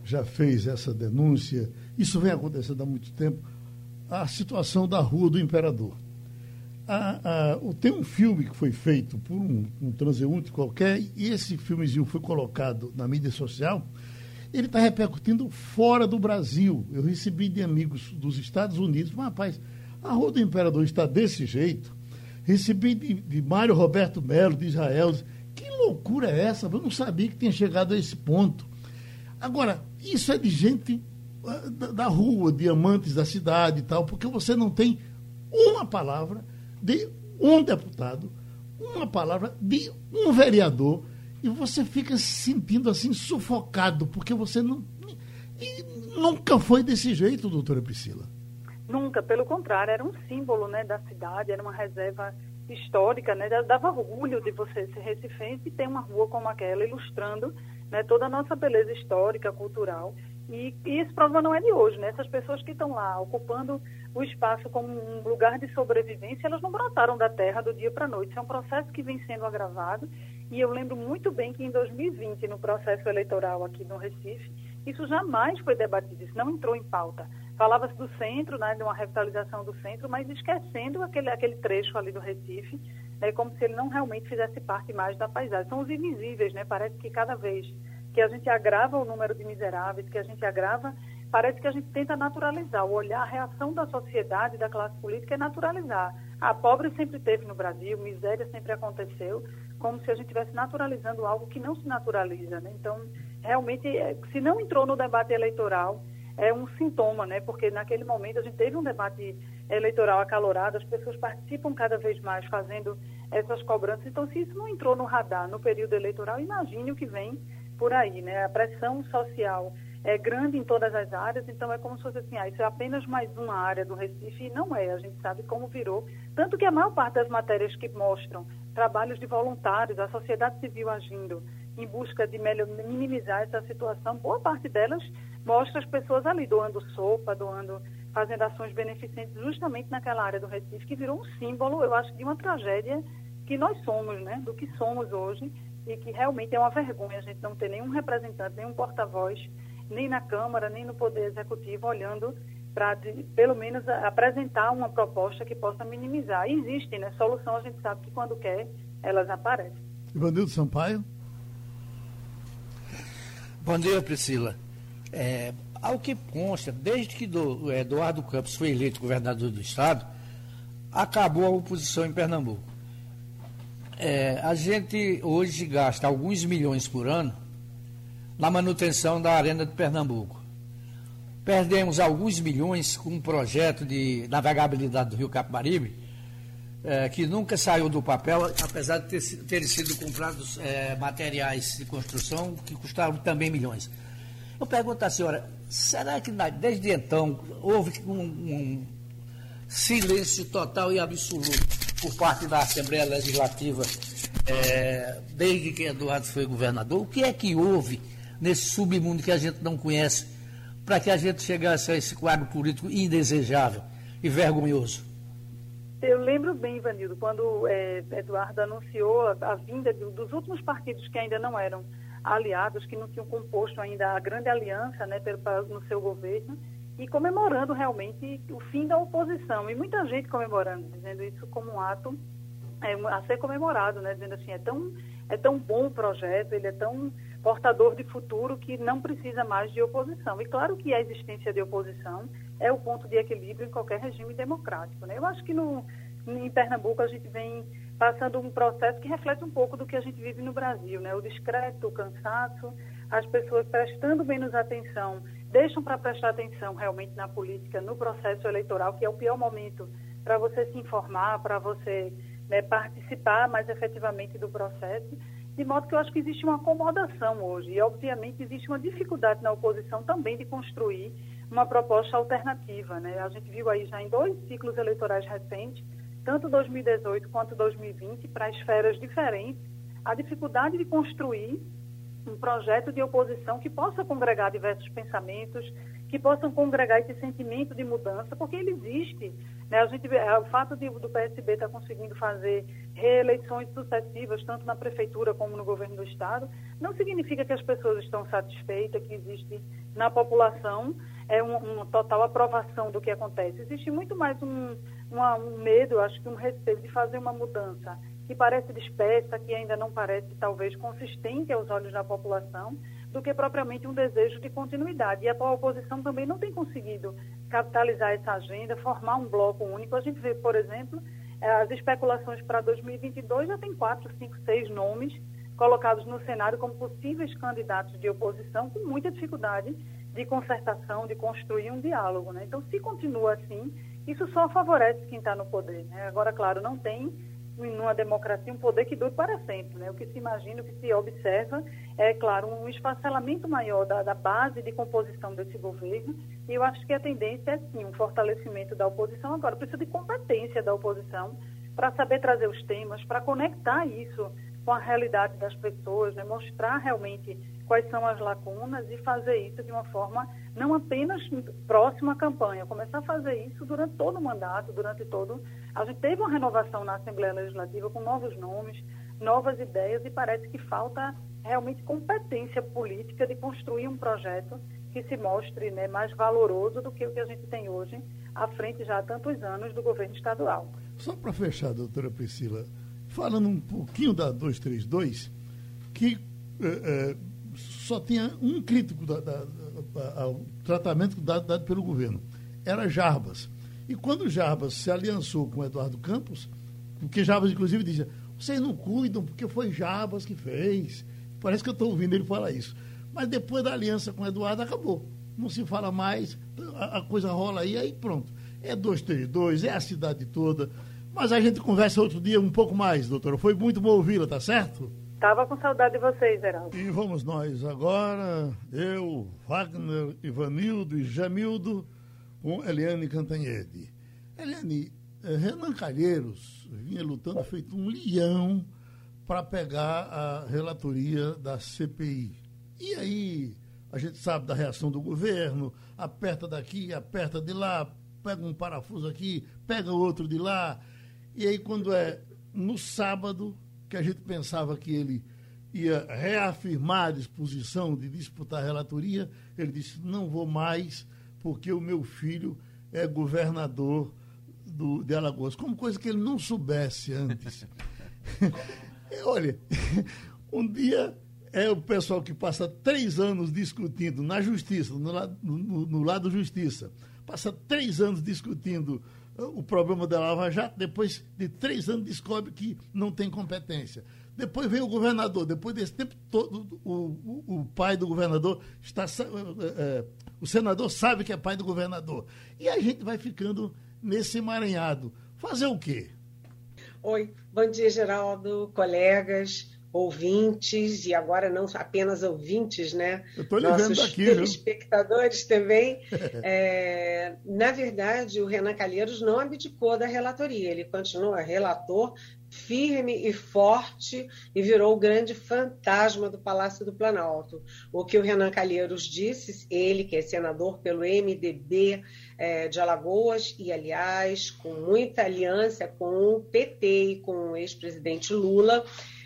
já fez essa denúncia, isso vem acontecendo há muito tempo, a situação da Rua do Imperador. a, a, tem um filme que foi feito por um, um transeunte qualquer, e esse filmezinho foi colocado na mídia social. Ele está repercutindo fora do Brasil. Eu recebi de amigos dos Estados Unidos, mas, rapaz, a Rua do Imperador está desse jeito. Recebi de, de Mário Roberto Melo, de Israel. Que loucura é essa? Eu não sabia que tinha chegado a esse ponto. Agora, isso é de gente ah, da, rua, de amantes da cidade e tal, porque você não tem uma palavra de um deputado, uma palavra de um vereador, e você fica se sentindo assim sufocado, porque você não. E nunca foi desse jeito, doutora Priscila. Nunca, pelo contrário, era um símbolo né, da cidade, era uma reserva histórica, né, dava orgulho de você ser recifense e ter uma rua como aquela, ilustrando né, toda a nossa beleza histórica, cultural. E, e esse problema não é de hoje, né? Essas pessoas que estão lá ocupando o espaço como um lugar de sobrevivência, elas não brotaram da terra do dia para a noite. Isso é um processo que vem sendo agravado. E eu lembro muito bem que em 2020, no processo eleitoral aqui no Recife, isso jamais foi debatido, isso não entrou em pauta. Falava-se do centro, né, de uma revitalização do centro, mas esquecendo aquele, aquele trecho ali do Recife, né, como se ele não realmente fizesse parte mais da paisagem. São os invisíveis, né? Parece que cada vez que a gente agrava o número de miseráveis, que a gente agrava, parece que a gente tenta naturalizar. O olhar, a reação da sociedade, da classe política é naturalizar. A pobre sempre teve no Brasil, miséria sempre aconteceu, como se a gente estivesse naturalizando algo que não se naturaliza. Né? Então, realmente, é, se não entrou no debate eleitoral, é um sintoma, né? porque naquele momento a gente teve um debate eleitoral acalorado, as pessoas participam cada vez mais fazendo essas cobranças. Então, se isso não entrou no radar no período eleitoral, imagine o que vem por aí, né? A pressão social é grande em todas as áreas, então é como se fosse assim, ah, isso é apenas mais uma área do Recife, e não é, a gente sabe como virou. Tanto que a maior parte das matérias que mostram trabalhos de voluntários, a sociedade civil agindo em busca de melhor, minimizar essa situação, boa parte delas mostra as pessoas ali doando sopa, doando, fazendo ações beneficentes justamente naquela área do Recife, que virou um símbolo, eu acho, de uma tragédia que nós somos, né, do que somos hoje, e que realmente é uma vergonha a gente não ter nenhum representante, nenhum porta-voz, nem na Câmara, nem no Poder Executivo, olhando para, pelo menos, apresentar uma proposta que possa minimizar. E existe, né? Solução a gente sabe que quando quer, elas aparecem. Ivanildo Sampaio. Bom dia, Priscila. É, ao que consta, desde que do, Eduardo Campos foi eleito governador do Estado, acabou a oposição em Pernambuco. É, a gente hoje gasta alguns milhões por ano na manutenção da Arena de Pernambuco. Perdemos alguns milhões com um projeto de navegabilidade do Rio Capibaribe, é, que nunca saiu do papel, apesar de ter, ter sido comprados é, materiais de construção que custaram também milhões. Eu pergunto à senhora, será que desde então houve um, um silêncio total e absoluto por parte da Assembleia Legislativa é, desde que Eduardo foi governador? O que é que houve nesse submundo que a gente não conhece para que a gente chegasse a esse quadro político indesejável e vergonhoso? Eu lembro bem, Ivanildo, quando é, Eduardo anunciou a, a vinda do, dos últimos partidos que ainda não eram aliados, que não tinham composto ainda a grande aliança né, no seu governo, e comemorando realmente o fim da oposição. E muita gente comemorando, dizendo isso como um ato é, a ser comemorado, né? dizendo assim, é tão, é tão bom o projeto, ele é tão portador de futuro que não precisa mais de oposição. E claro que a existência de oposição é o ponto de equilíbrio em qualquer regime democrático. Né? Eu acho que no, em Pernambuco a gente vem passando um processo que reflete um pouco do que a gente vive no Brasil, né? o discreto, o cansaço, as pessoas prestando menos atenção deixam para prestar atenção realmente na política, no processo eleitoral, que é o pior momento para você se informar, para você né, participar mais efetivamente do processo. De modo que eu acho que existe uma acomodação hoje e, obviamente, existe uma dificuldade na oposição também de construir uma proposta alternativa. Né? A gente viu aí já em dois ciclos eleitorais recentes, tanto 2018 quanto 2020, para esferas diferentes, a dificuldade de construir um projeto de oposição que possa congregar diversos pensamentos, que possam congregar esse sentimento de mudança, porque ele existe. Né? A gente, o fato de, do PSB estar tá conseguindo fazer reeleições sucessivas, tanto na prefeitura como no governo do Estado, não significa que as pessoas estão satisfeitas, que existe na população é uma um total aprovação do que acontece. Existe muito mais um, uma, um medo, acho que um receio de fazer uma mudança que parece dispersa, que ainda não parece talvez consistente aos olhos da população, do que propriamente um desejo de continuidade. E a oposição também não tem conseguido capitalizar essa agenda, formar um bloco único. A gente vê, por exemplo, as especulações para 2022 já tem quatro, cinco, seis nomes colocados no cenário como possíveis candidatos de oposição com muita dificuldade de concertação, de construir um diálogo. Né? Então, se continua assim, isso só favorece quem está no poder. Né? Agora, claro, não tem numa democracia um poder que dure para sempre. Né? O que se imagina, o que se observa é, claro, um esfacelamento maior da, da, base de composição desse governo e eu acho que a tendência é sim um fortalecimento da oposição. Agora, precisa de competência da oposição para saber trazer os temas, para conectar isso com a realidade das pessoas, né? mostrar realmente quais são as lacunas e fazer isso de uma forma não apenas próxima à campanha, começar a fazer isso durante todo o mandato, durante todo. A gente teve uma renovação na Assembleia Legislativa com novos nomes, novas ideias e parece que falta realmente competência política de construir um projeto que se mostre né, mais valoroso do que o que a gente tem hoje à frente já há tantos anos do governo estadual. Só para fechar, doutora Priscila, falando um pouquinho da 232, que é, é, só tinha um crítico da, da, da, ao tratamento dado, dado, pelo governo, era Jarbas. E quando Jarbas se aliançou com Eduardo Campos, porque Jarbas, inclusive, dizia, vocês não cuidam, porque foi Jarbas que fez. Parece que eu estou ouvindo ele falar isso. Mas depois da aliança com Eduardo, acabou. Não se fala mais, a, a coisa rola aí, aí pronto. É 232, é a cidade toda. Mas a gente conversa outro dia um pouco mais, doutora. Foi muito bom ouvi-la, tá certo? Estava com saudade de vocês, Geraldo. E vamos nós agora, eu, Wagner, Ivanildo e Jamildo, com Eliane Cantanhede. Eliane, eh, Renan Calheiros vinha lutando feito um leão para pegar a relatoria da CPI. E aí, a gente sabe da reação do governo, aperta daqui, aperta de lá, pega um parafuso aqui, pega outro de lá. E aí, quando é no sábado, que a gente pensava que ele ia reafirmar a disposição de disputar a relatoria, ele disse: não vou mais, porque o meu filho é governador do, de Alagoas. Como coisa que ele não soubesse antes. Olha, um dia é o pessoal que passa três anos discutindo na justiça, no, no, no lado justiça, passa três anos discutindo o problema da Lava Jato, depois de três anos descobre que não tem competência. Depois vem o governador, depois desse tempo todo, o, o, o pai do governador está. É, o senador sabe que é pai do governador. E a gente vai ficando nesse emaranhado. Fazer o quê? Oi, bom dia, Geraldo, colegas ouvintes, e agora não apenas ouvintes, né? Eu estou Nossos daqui, telespectadores viu? também. é, na verdade, o Renan Calheiros não abdicou da relatoria, ele continua relator firme e forte e virou o grande fantasma do Palácio do Planalto. O que o Renan Calheiros disse, ele que é senador pelo MDB é, de Alagoas e, aliás, com muita aliança com o PT e com o ex-presidente Lula,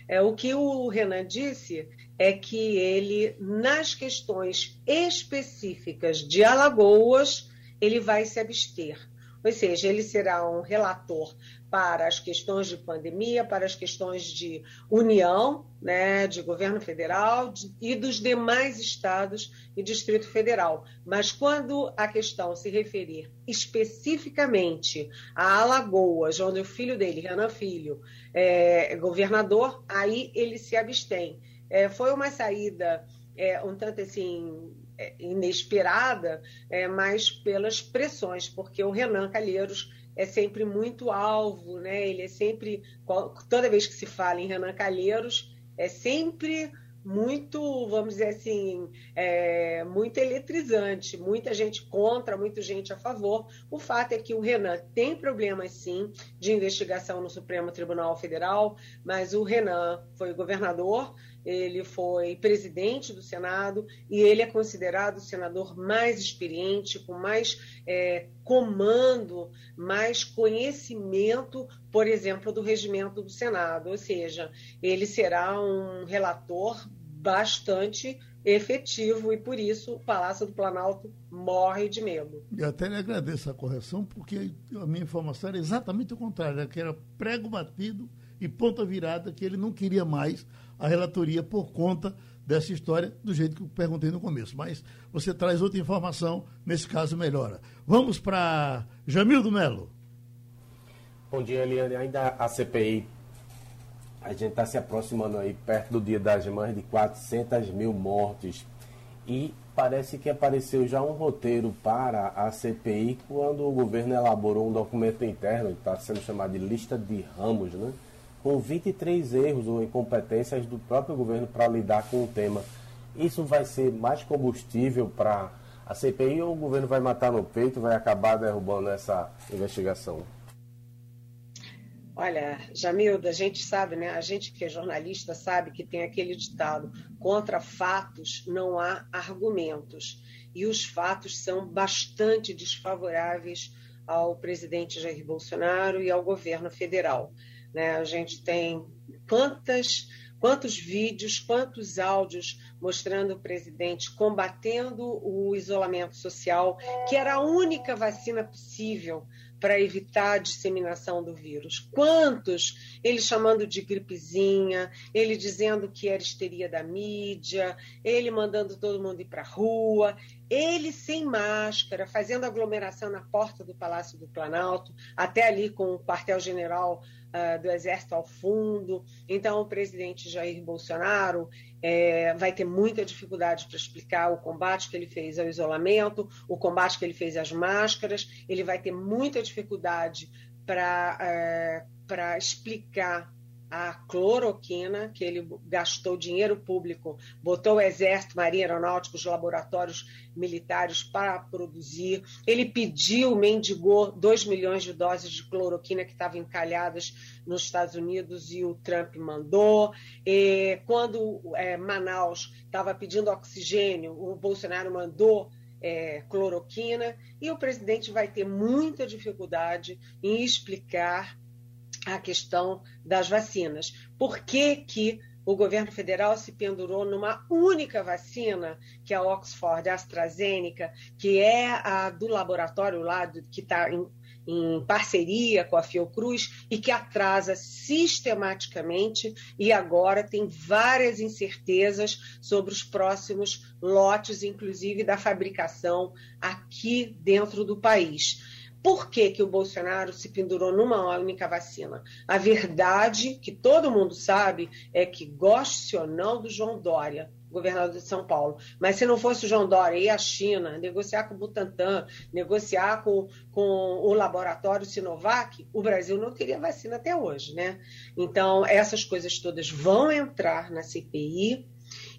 é, o que o Renan disse é que ele, nas questões específicas de Alagoas, ele vai se abster. Ou seja, ele será um relator para as questões de pandemia, para as questões de união, né, de governo federal de, e dos demais estados e Distrito Federal. Mas quando a questão se referir especificamente a Alagoas, onde o filho dele, Renan Filho, é governador, aí ele se abstém. É, foi uma saída é, um tanto assim é, inesperada, é, mas pelas pressões, porque o Renan Calheiros é sempre muito alvo, né? Ele é sempre, toda vez que se fala em Renan Calheiros, é sempre muito, vamos dizer assim, é, muito eletrizante. Muita gente contra, muita gente a favor. O fato é que o Renan tem problemas, sim, de investigação no Supremo Tribunal Federal, mas o Renan foi governador, ele foi presidente do Senado e ele é considerado o senador mais experiente, com mais é, comando, mais conhecimento, por exemplo, do regimento do Senado. Ou seja, ele será um relator bastante efetivo e por isso o Palácio do Planalto morre de medo. E até lhe agradeço a correção, porque a minha informação era exatamente o contrário, que era prego batido e ponta virada, que ele não queria mais a relatoria por conta dessa história, do jeito que eu perguntei no começo. Mas você traz outra informação, nesse caso melhora. Vamos para Jamildo Melo. Bom dia, Eliane. Ainda a CPI a gente está se aproximando aí perto do dia das mães de 400 mil mortes. E parece que apareceu já um roteiro para a CPI quando o governo elaborou um documento interno, que está sendo chamado de lista de ramos, né? Com 23 erros ou incompetências do próprio governo para lidar com o tema. Isso vai ser mais combustível para a CPI ou o governo vai matar no peito, vai acabar derrubando essa investigação? Olha, Jamilda, a gente sabe, né? A gente que é jornalista sabe que tem aquele ditado: contra fatos não há argumentos. E os fatos são bastante desfavoráveis ao presidente Jair Bolsonaro e ao governo federal. Né? A gente tem quantas, quantos vídeos, quantos áudios mostrando o presidente combatendo o isolamento social, que era a única vacina possível para evitar a disseminação do vírus. Quantos ele chamando de gripezinha, ele dizendo que era histeria da mídia, ele mandando todo mundo ir para a rua, ele sem máscara, fazendo aglomeração na porta do Palácio do Planalto, até ali com o quartel-general uh, do Exército ao fundo. Então, o presidente Jair Bolsonaro é, vai ter muita dificuldade para explicar o combate que ele fez ao isolamento, o combate que ele fez às máscaras, ele vai ter muita dificuldade para é, explicar a cloroquina, que ele gastou dinheiro público, botou o Exército, Marinha Aeronáutica, os laboratórios militares para produzir. Ele pediu, mendigou 2 milhões de doses de cloroquina que estavam encalhadas nos Estados Unidos e o Trump mandou. E quando é, Manaus estava pedindo oxigênio, o Bolsonaro mandou é, cloroquina e o presidente vai ter muita dificuldade em explicar a questão das vacinas. Por que, que o governo federal se pendurou numa única vacina, que é a Oxford AstraZeneca, que é a do laboratório lá, do, que está em, em parceria com a Fiocruz e que atrasa sistematicamente e agora tem várias incertezas sobre os próximos lotes, inclusive da fabricação aqui dentro do país. Por que, que o Bolsonaro se pendurou numa única vacina? A verdade, que todo mundo sabe, é que, goste ou não do João Dória, governador de São Paulo. Mas se não fosse o João Dória e a China negociar com o Butantan, negociar com, com o laboratório Sinovac, o Brasil não teria vacina até hoje, né? Então, essas coisas todas vão entrar na CPI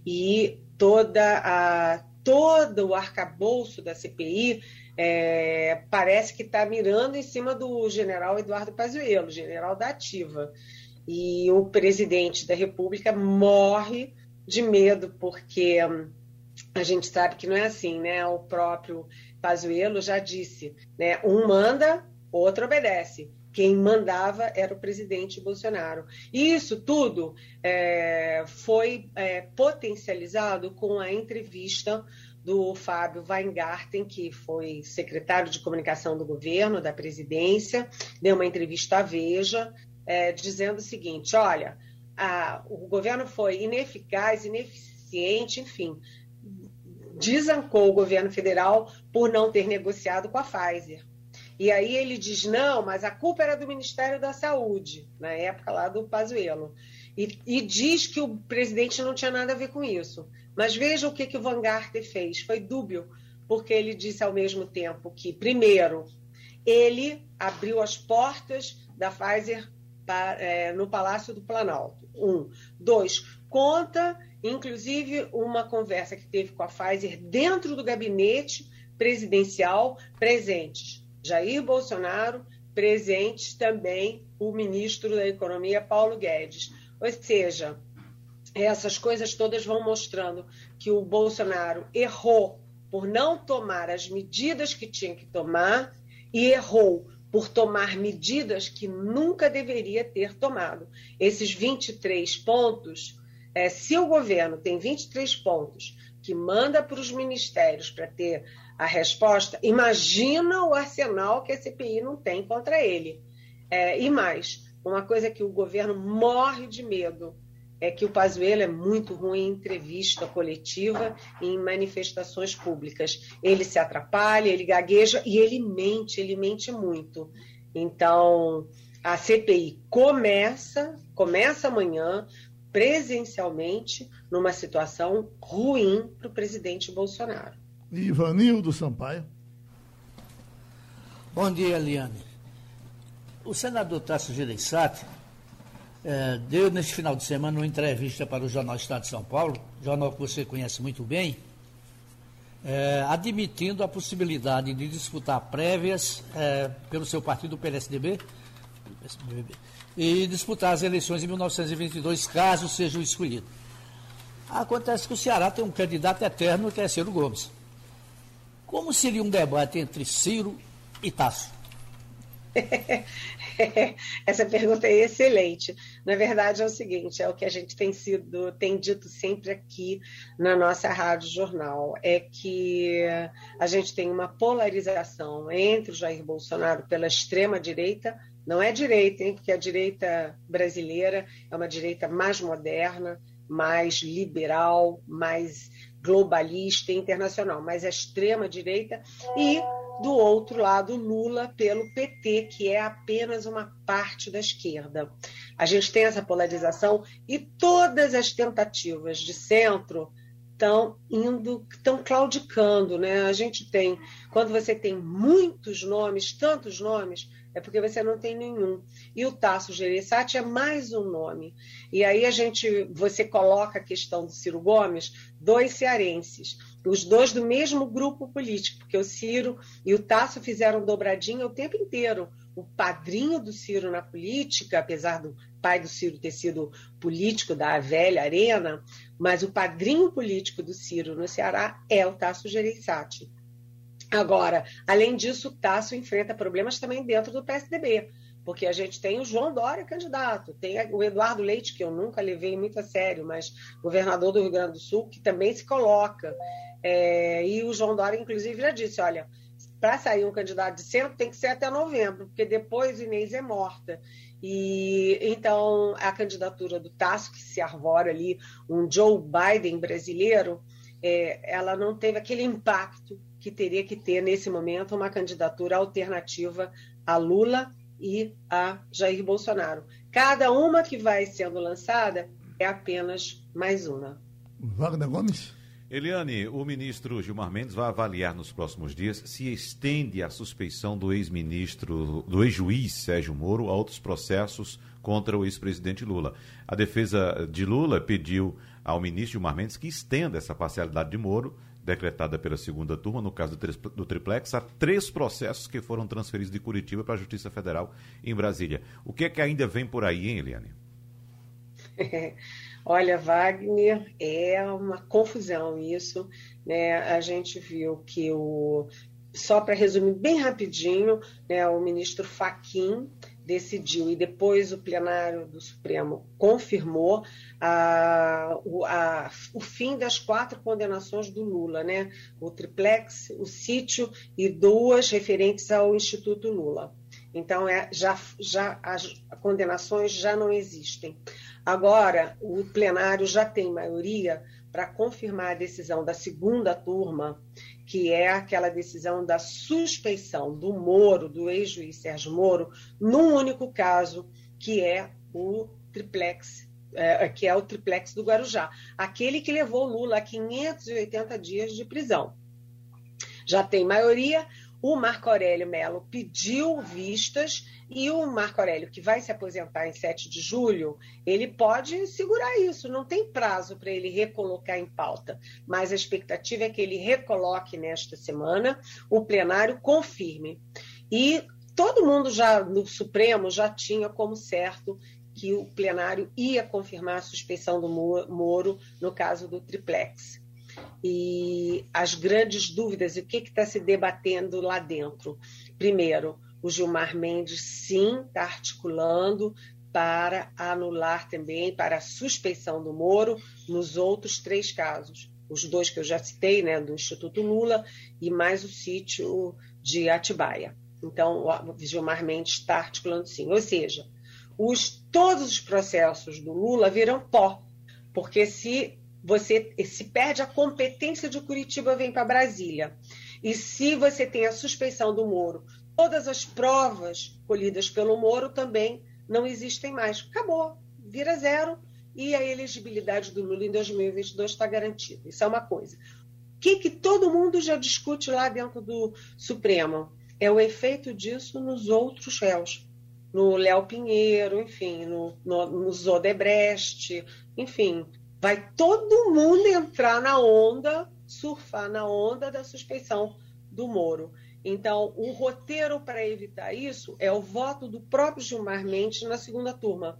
e toda a, todo o arcabouço da CPI é, parece que está mirando em cima do general Eduardo Pazuello, general da ativa. E o presidente da República morre de medo, porque hum, a gente sabe que não é assim, né? O próprio Pazuello já disse, né? Um manda, outro obedece. Quem mandava era o presidente Bolsonaro. E isso tudo é, foi é, potencializado com a entrevista do Fábio Weingarten, que foi secretário de comunicação do governo, da presidência, deu uma entrevista à Veja, é, dizendo o seguinte: olha, a, o governo foi ineficaz, ineficiente, enfim, desancou o governo federal por não ter negociado com a Pfizer. E aí ele diz: não, mas a culpa era do Ministério da Saúde, na época lá do Pazuello. E, e diz que o presidente não tinha nada a ver com isso. Mas veja o que, que o Van fez. Foi dúbio, porque ele disse ao mesmo tempo que, primeiro, ele abriu as portas da Pfizer para, é, no Palácio do Planalto. Um. Dois, conta, inclusive, uma conversa que teve com a Pfizer dentro do gabinete presidencial, presentes Jair Bolsonaro, presentes também o ministro da Economia, Paulo Guedes. Ou seja, essas coisas todas vão mostrando que o Bolsonaro errou por não tomar as medidas que tinha que tomar e errou por tomar medidas que nunca deveria ter tomado. Esses 23 pontos, é, se o governo tem 23 pontos que manda para os ministérios para ter a resposta, imagina o arsenal que a CPI não tem contra ele. É, e mais, uma coisa que o governo morre de medo é que o Pazuello é muito ruim em entrevista coletiva e em manifestações públicas. Ele se atrapalha, ele gagueja e ele mente, ele mente muito. Então, a CPI começa, começa amanhã, presencialmente, numa situação ruim para o presidente Bolsonaro. Ivanildo Sampaio. Bom dia, Eliane. O senador Tasso Gereissati é, deu neste final de semana uma entrevista para o Jornal Estado de São Paulo, jornal que você conhece muito bem, é, admitindo a possibilidade de disputar prévias é, pelo seu partido, o PSDB, e disputar as eleições em 1922, caso seja escolhido. Acontece que o Ceará tem um candidato eterno, que é Ciro Gomes. Como seria um debate entre Ciro e Tasso? Essa pergunta é excelente. Na verdade, é o seguinte: é o que a gente tem sido, tem dito sempre aqui na nossa Rádio Jornal, é que a gente tem uma polarização entre o Jair Bolsonaro pela extrema-direita, não é direita, hein? Porque a direita brasileira é uma direita mais moderna, mais liberal, mais globalista e internacional, mas a extrema-direita, e do outro lado, Lula pelo PT, que é apenas uma parte da esquerda. A gente tem essa polarização e todas as tentativas de centro estão indo, estão claudicando, né? A gente tem, quando você tem muitos nomes, tantos nomes, é porque você não tem nenhum. E o Tasso Gereissati é mais um nome. E aí a gente, você coloca a questão do Ciro Gomes, dois cearenses, os dois do mesmo grupo político, porque o Ciro e o Tasso fizeram dobradinha o tempo inteiro. O padrinho do Ciro na política, apesar do pai do Ciro ter sido político da velha Arena, mas o padrinho político do Ciro no Ceará é o Tasso Gereissati. Agora, além disso, o Tasso enfrenta problemas também dentro do PSDB, porque a gente tem o João Dória candidato, tem o Eduardo Leite, que eu nunca levei muito a sério, mas governador do Rio Grande do Sul, que também se coloca. É, e o João Dória, inclusive, já disse: olha, para sair um candidato de centro tem que ser até novembro, porque depois Inês é morta. E então a candidatura do Tasso, que se arvora ali, um Joe Biden brasileiro, é, ela não teve aquele impacto que teria que ter, nesse momento, uma candidatura alternativa a Lula e a Jair Bolsonaro. Cada uma que vai sendo lançada é apenas mais uma. Wagner Gomes? Eliane, o ministro Gilmar Mendes vai avaliar nos próximos dias se estende a suspeição do ex-ministro, do ex-juiz Sérgio Moro a outros processos contra o ex-presidente Lula. A defesa de Lula pediu ao ministro Gilmar Mendes que estenda essa parcialidade de Moro decretada pela segunda turma, no caso do triplex, há três processos que foram transferidos de Curitiba para a Justiça Federal em Brasília. O que é que ainda vem por aí, hein, Eliane? Olha, Wagner, é uma confusão isso. Né? A gente viu que o. Só para resumir bem rapidinho, né, o ministro Faquim decidiu e depois o plenário do Supremo confirmou a, o, a, o fim das quatro condenações do Lula, né? O triplex, o sítio e duas referentes ao Instituto Lula. Então, é, já, já as condenações já não existem. Agora, o plenário já tem maioria para confirmar a decisão da segunda turma que é aquela decisão da suspeição do Moro, do ex-juiz Sérgio Moro, num único caso, que é o triplex, é, que é o triplex do Guarujá, aquele que levou Lula a 580 dias de prisão. Já tem maioria, o Marco Aurélio Melo pediu vistas e o Marco Aurélio, que vai se aposentar em 7 de julho, ele pode segurar isso, não tem prazo para ele recolocar em pauta. Mas a expectativa é que ele recoloque nesta semana, o plenário confirme. E todo mundo já no Supremo já tinha como certo que o plenário ia confirmar a suspeição do Moro no caso do triplex e as grandes dúvidas, o que está se debatendo lá dentro. Primeiro, o Gilmar Mendes, sim, está articulando para anular também, para a suspeição do Moro nos outros três casos. os dois que eu já citei, né, do Instituto Lula, e mais o sítio de Atibaia. Então, o Gilmar Mendes está articulando sim. Ou seja, os, todos os processos do Lula viram pó, porque se você se perde a competência de Curitiba, vem para Brasília. E se você tem a suspeição do Moro, todas as provas colhidas pelo Moro também não existem mais. Acabou, vira zero e a elegibilidade do Lula em 2022 está garantida. Isso é uma coisa. O que, que todo mundo já discute lá dentro do Supremo? É o efeito disso nos outros réus. No Léo Pinheiro, enfim, no, no, enfim. Vai todo mundo entrar na onda, surfar na onda da suspeição do Moro. Então, o roteiro para evitar isso é o voto do próprio Gilmar Mendes na segunda turma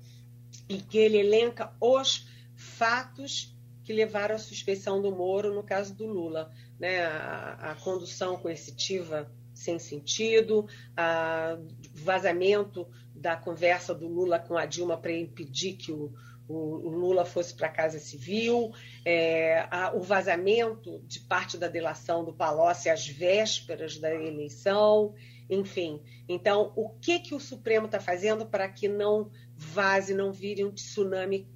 e que ele elenca os fatos que levaram à suspeição do Moro no caso do Lula. Né? A, a condução coercitiva sem sentido, o vazamento da conversa do Lula com a Dilma para impedir que o, o Lula fosse para a Casa Civil, é, a, o vazamento de parte da delação do Palocci às vésperas da eleição, enfim. Então, o que, que o Supremo está fazendo para que não vaze, não vire um tsunami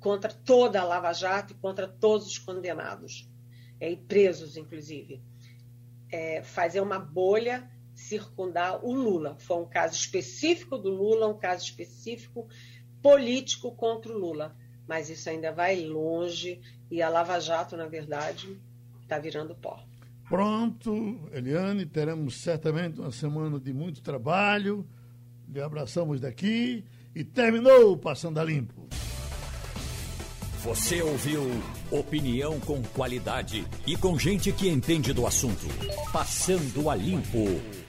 contra toda a Lava Jato e contra todos os condenados, é, e presos, inclusive? É, fazer uma bolha circundar o Lula. Foi um caso específico do Lula, um caso específico político contra o Lula. Mas isso ainda vai longe e a Lava Jato, na verdade, está virando pó. Pronto, Eliane, teremos certamente uma semana de muito trabalho. Lhe abraçamos daqui e terminou Passando a Limpo. Você ouviu opinião com qualidade e com gente que entende do assunto. Passando a Limpo.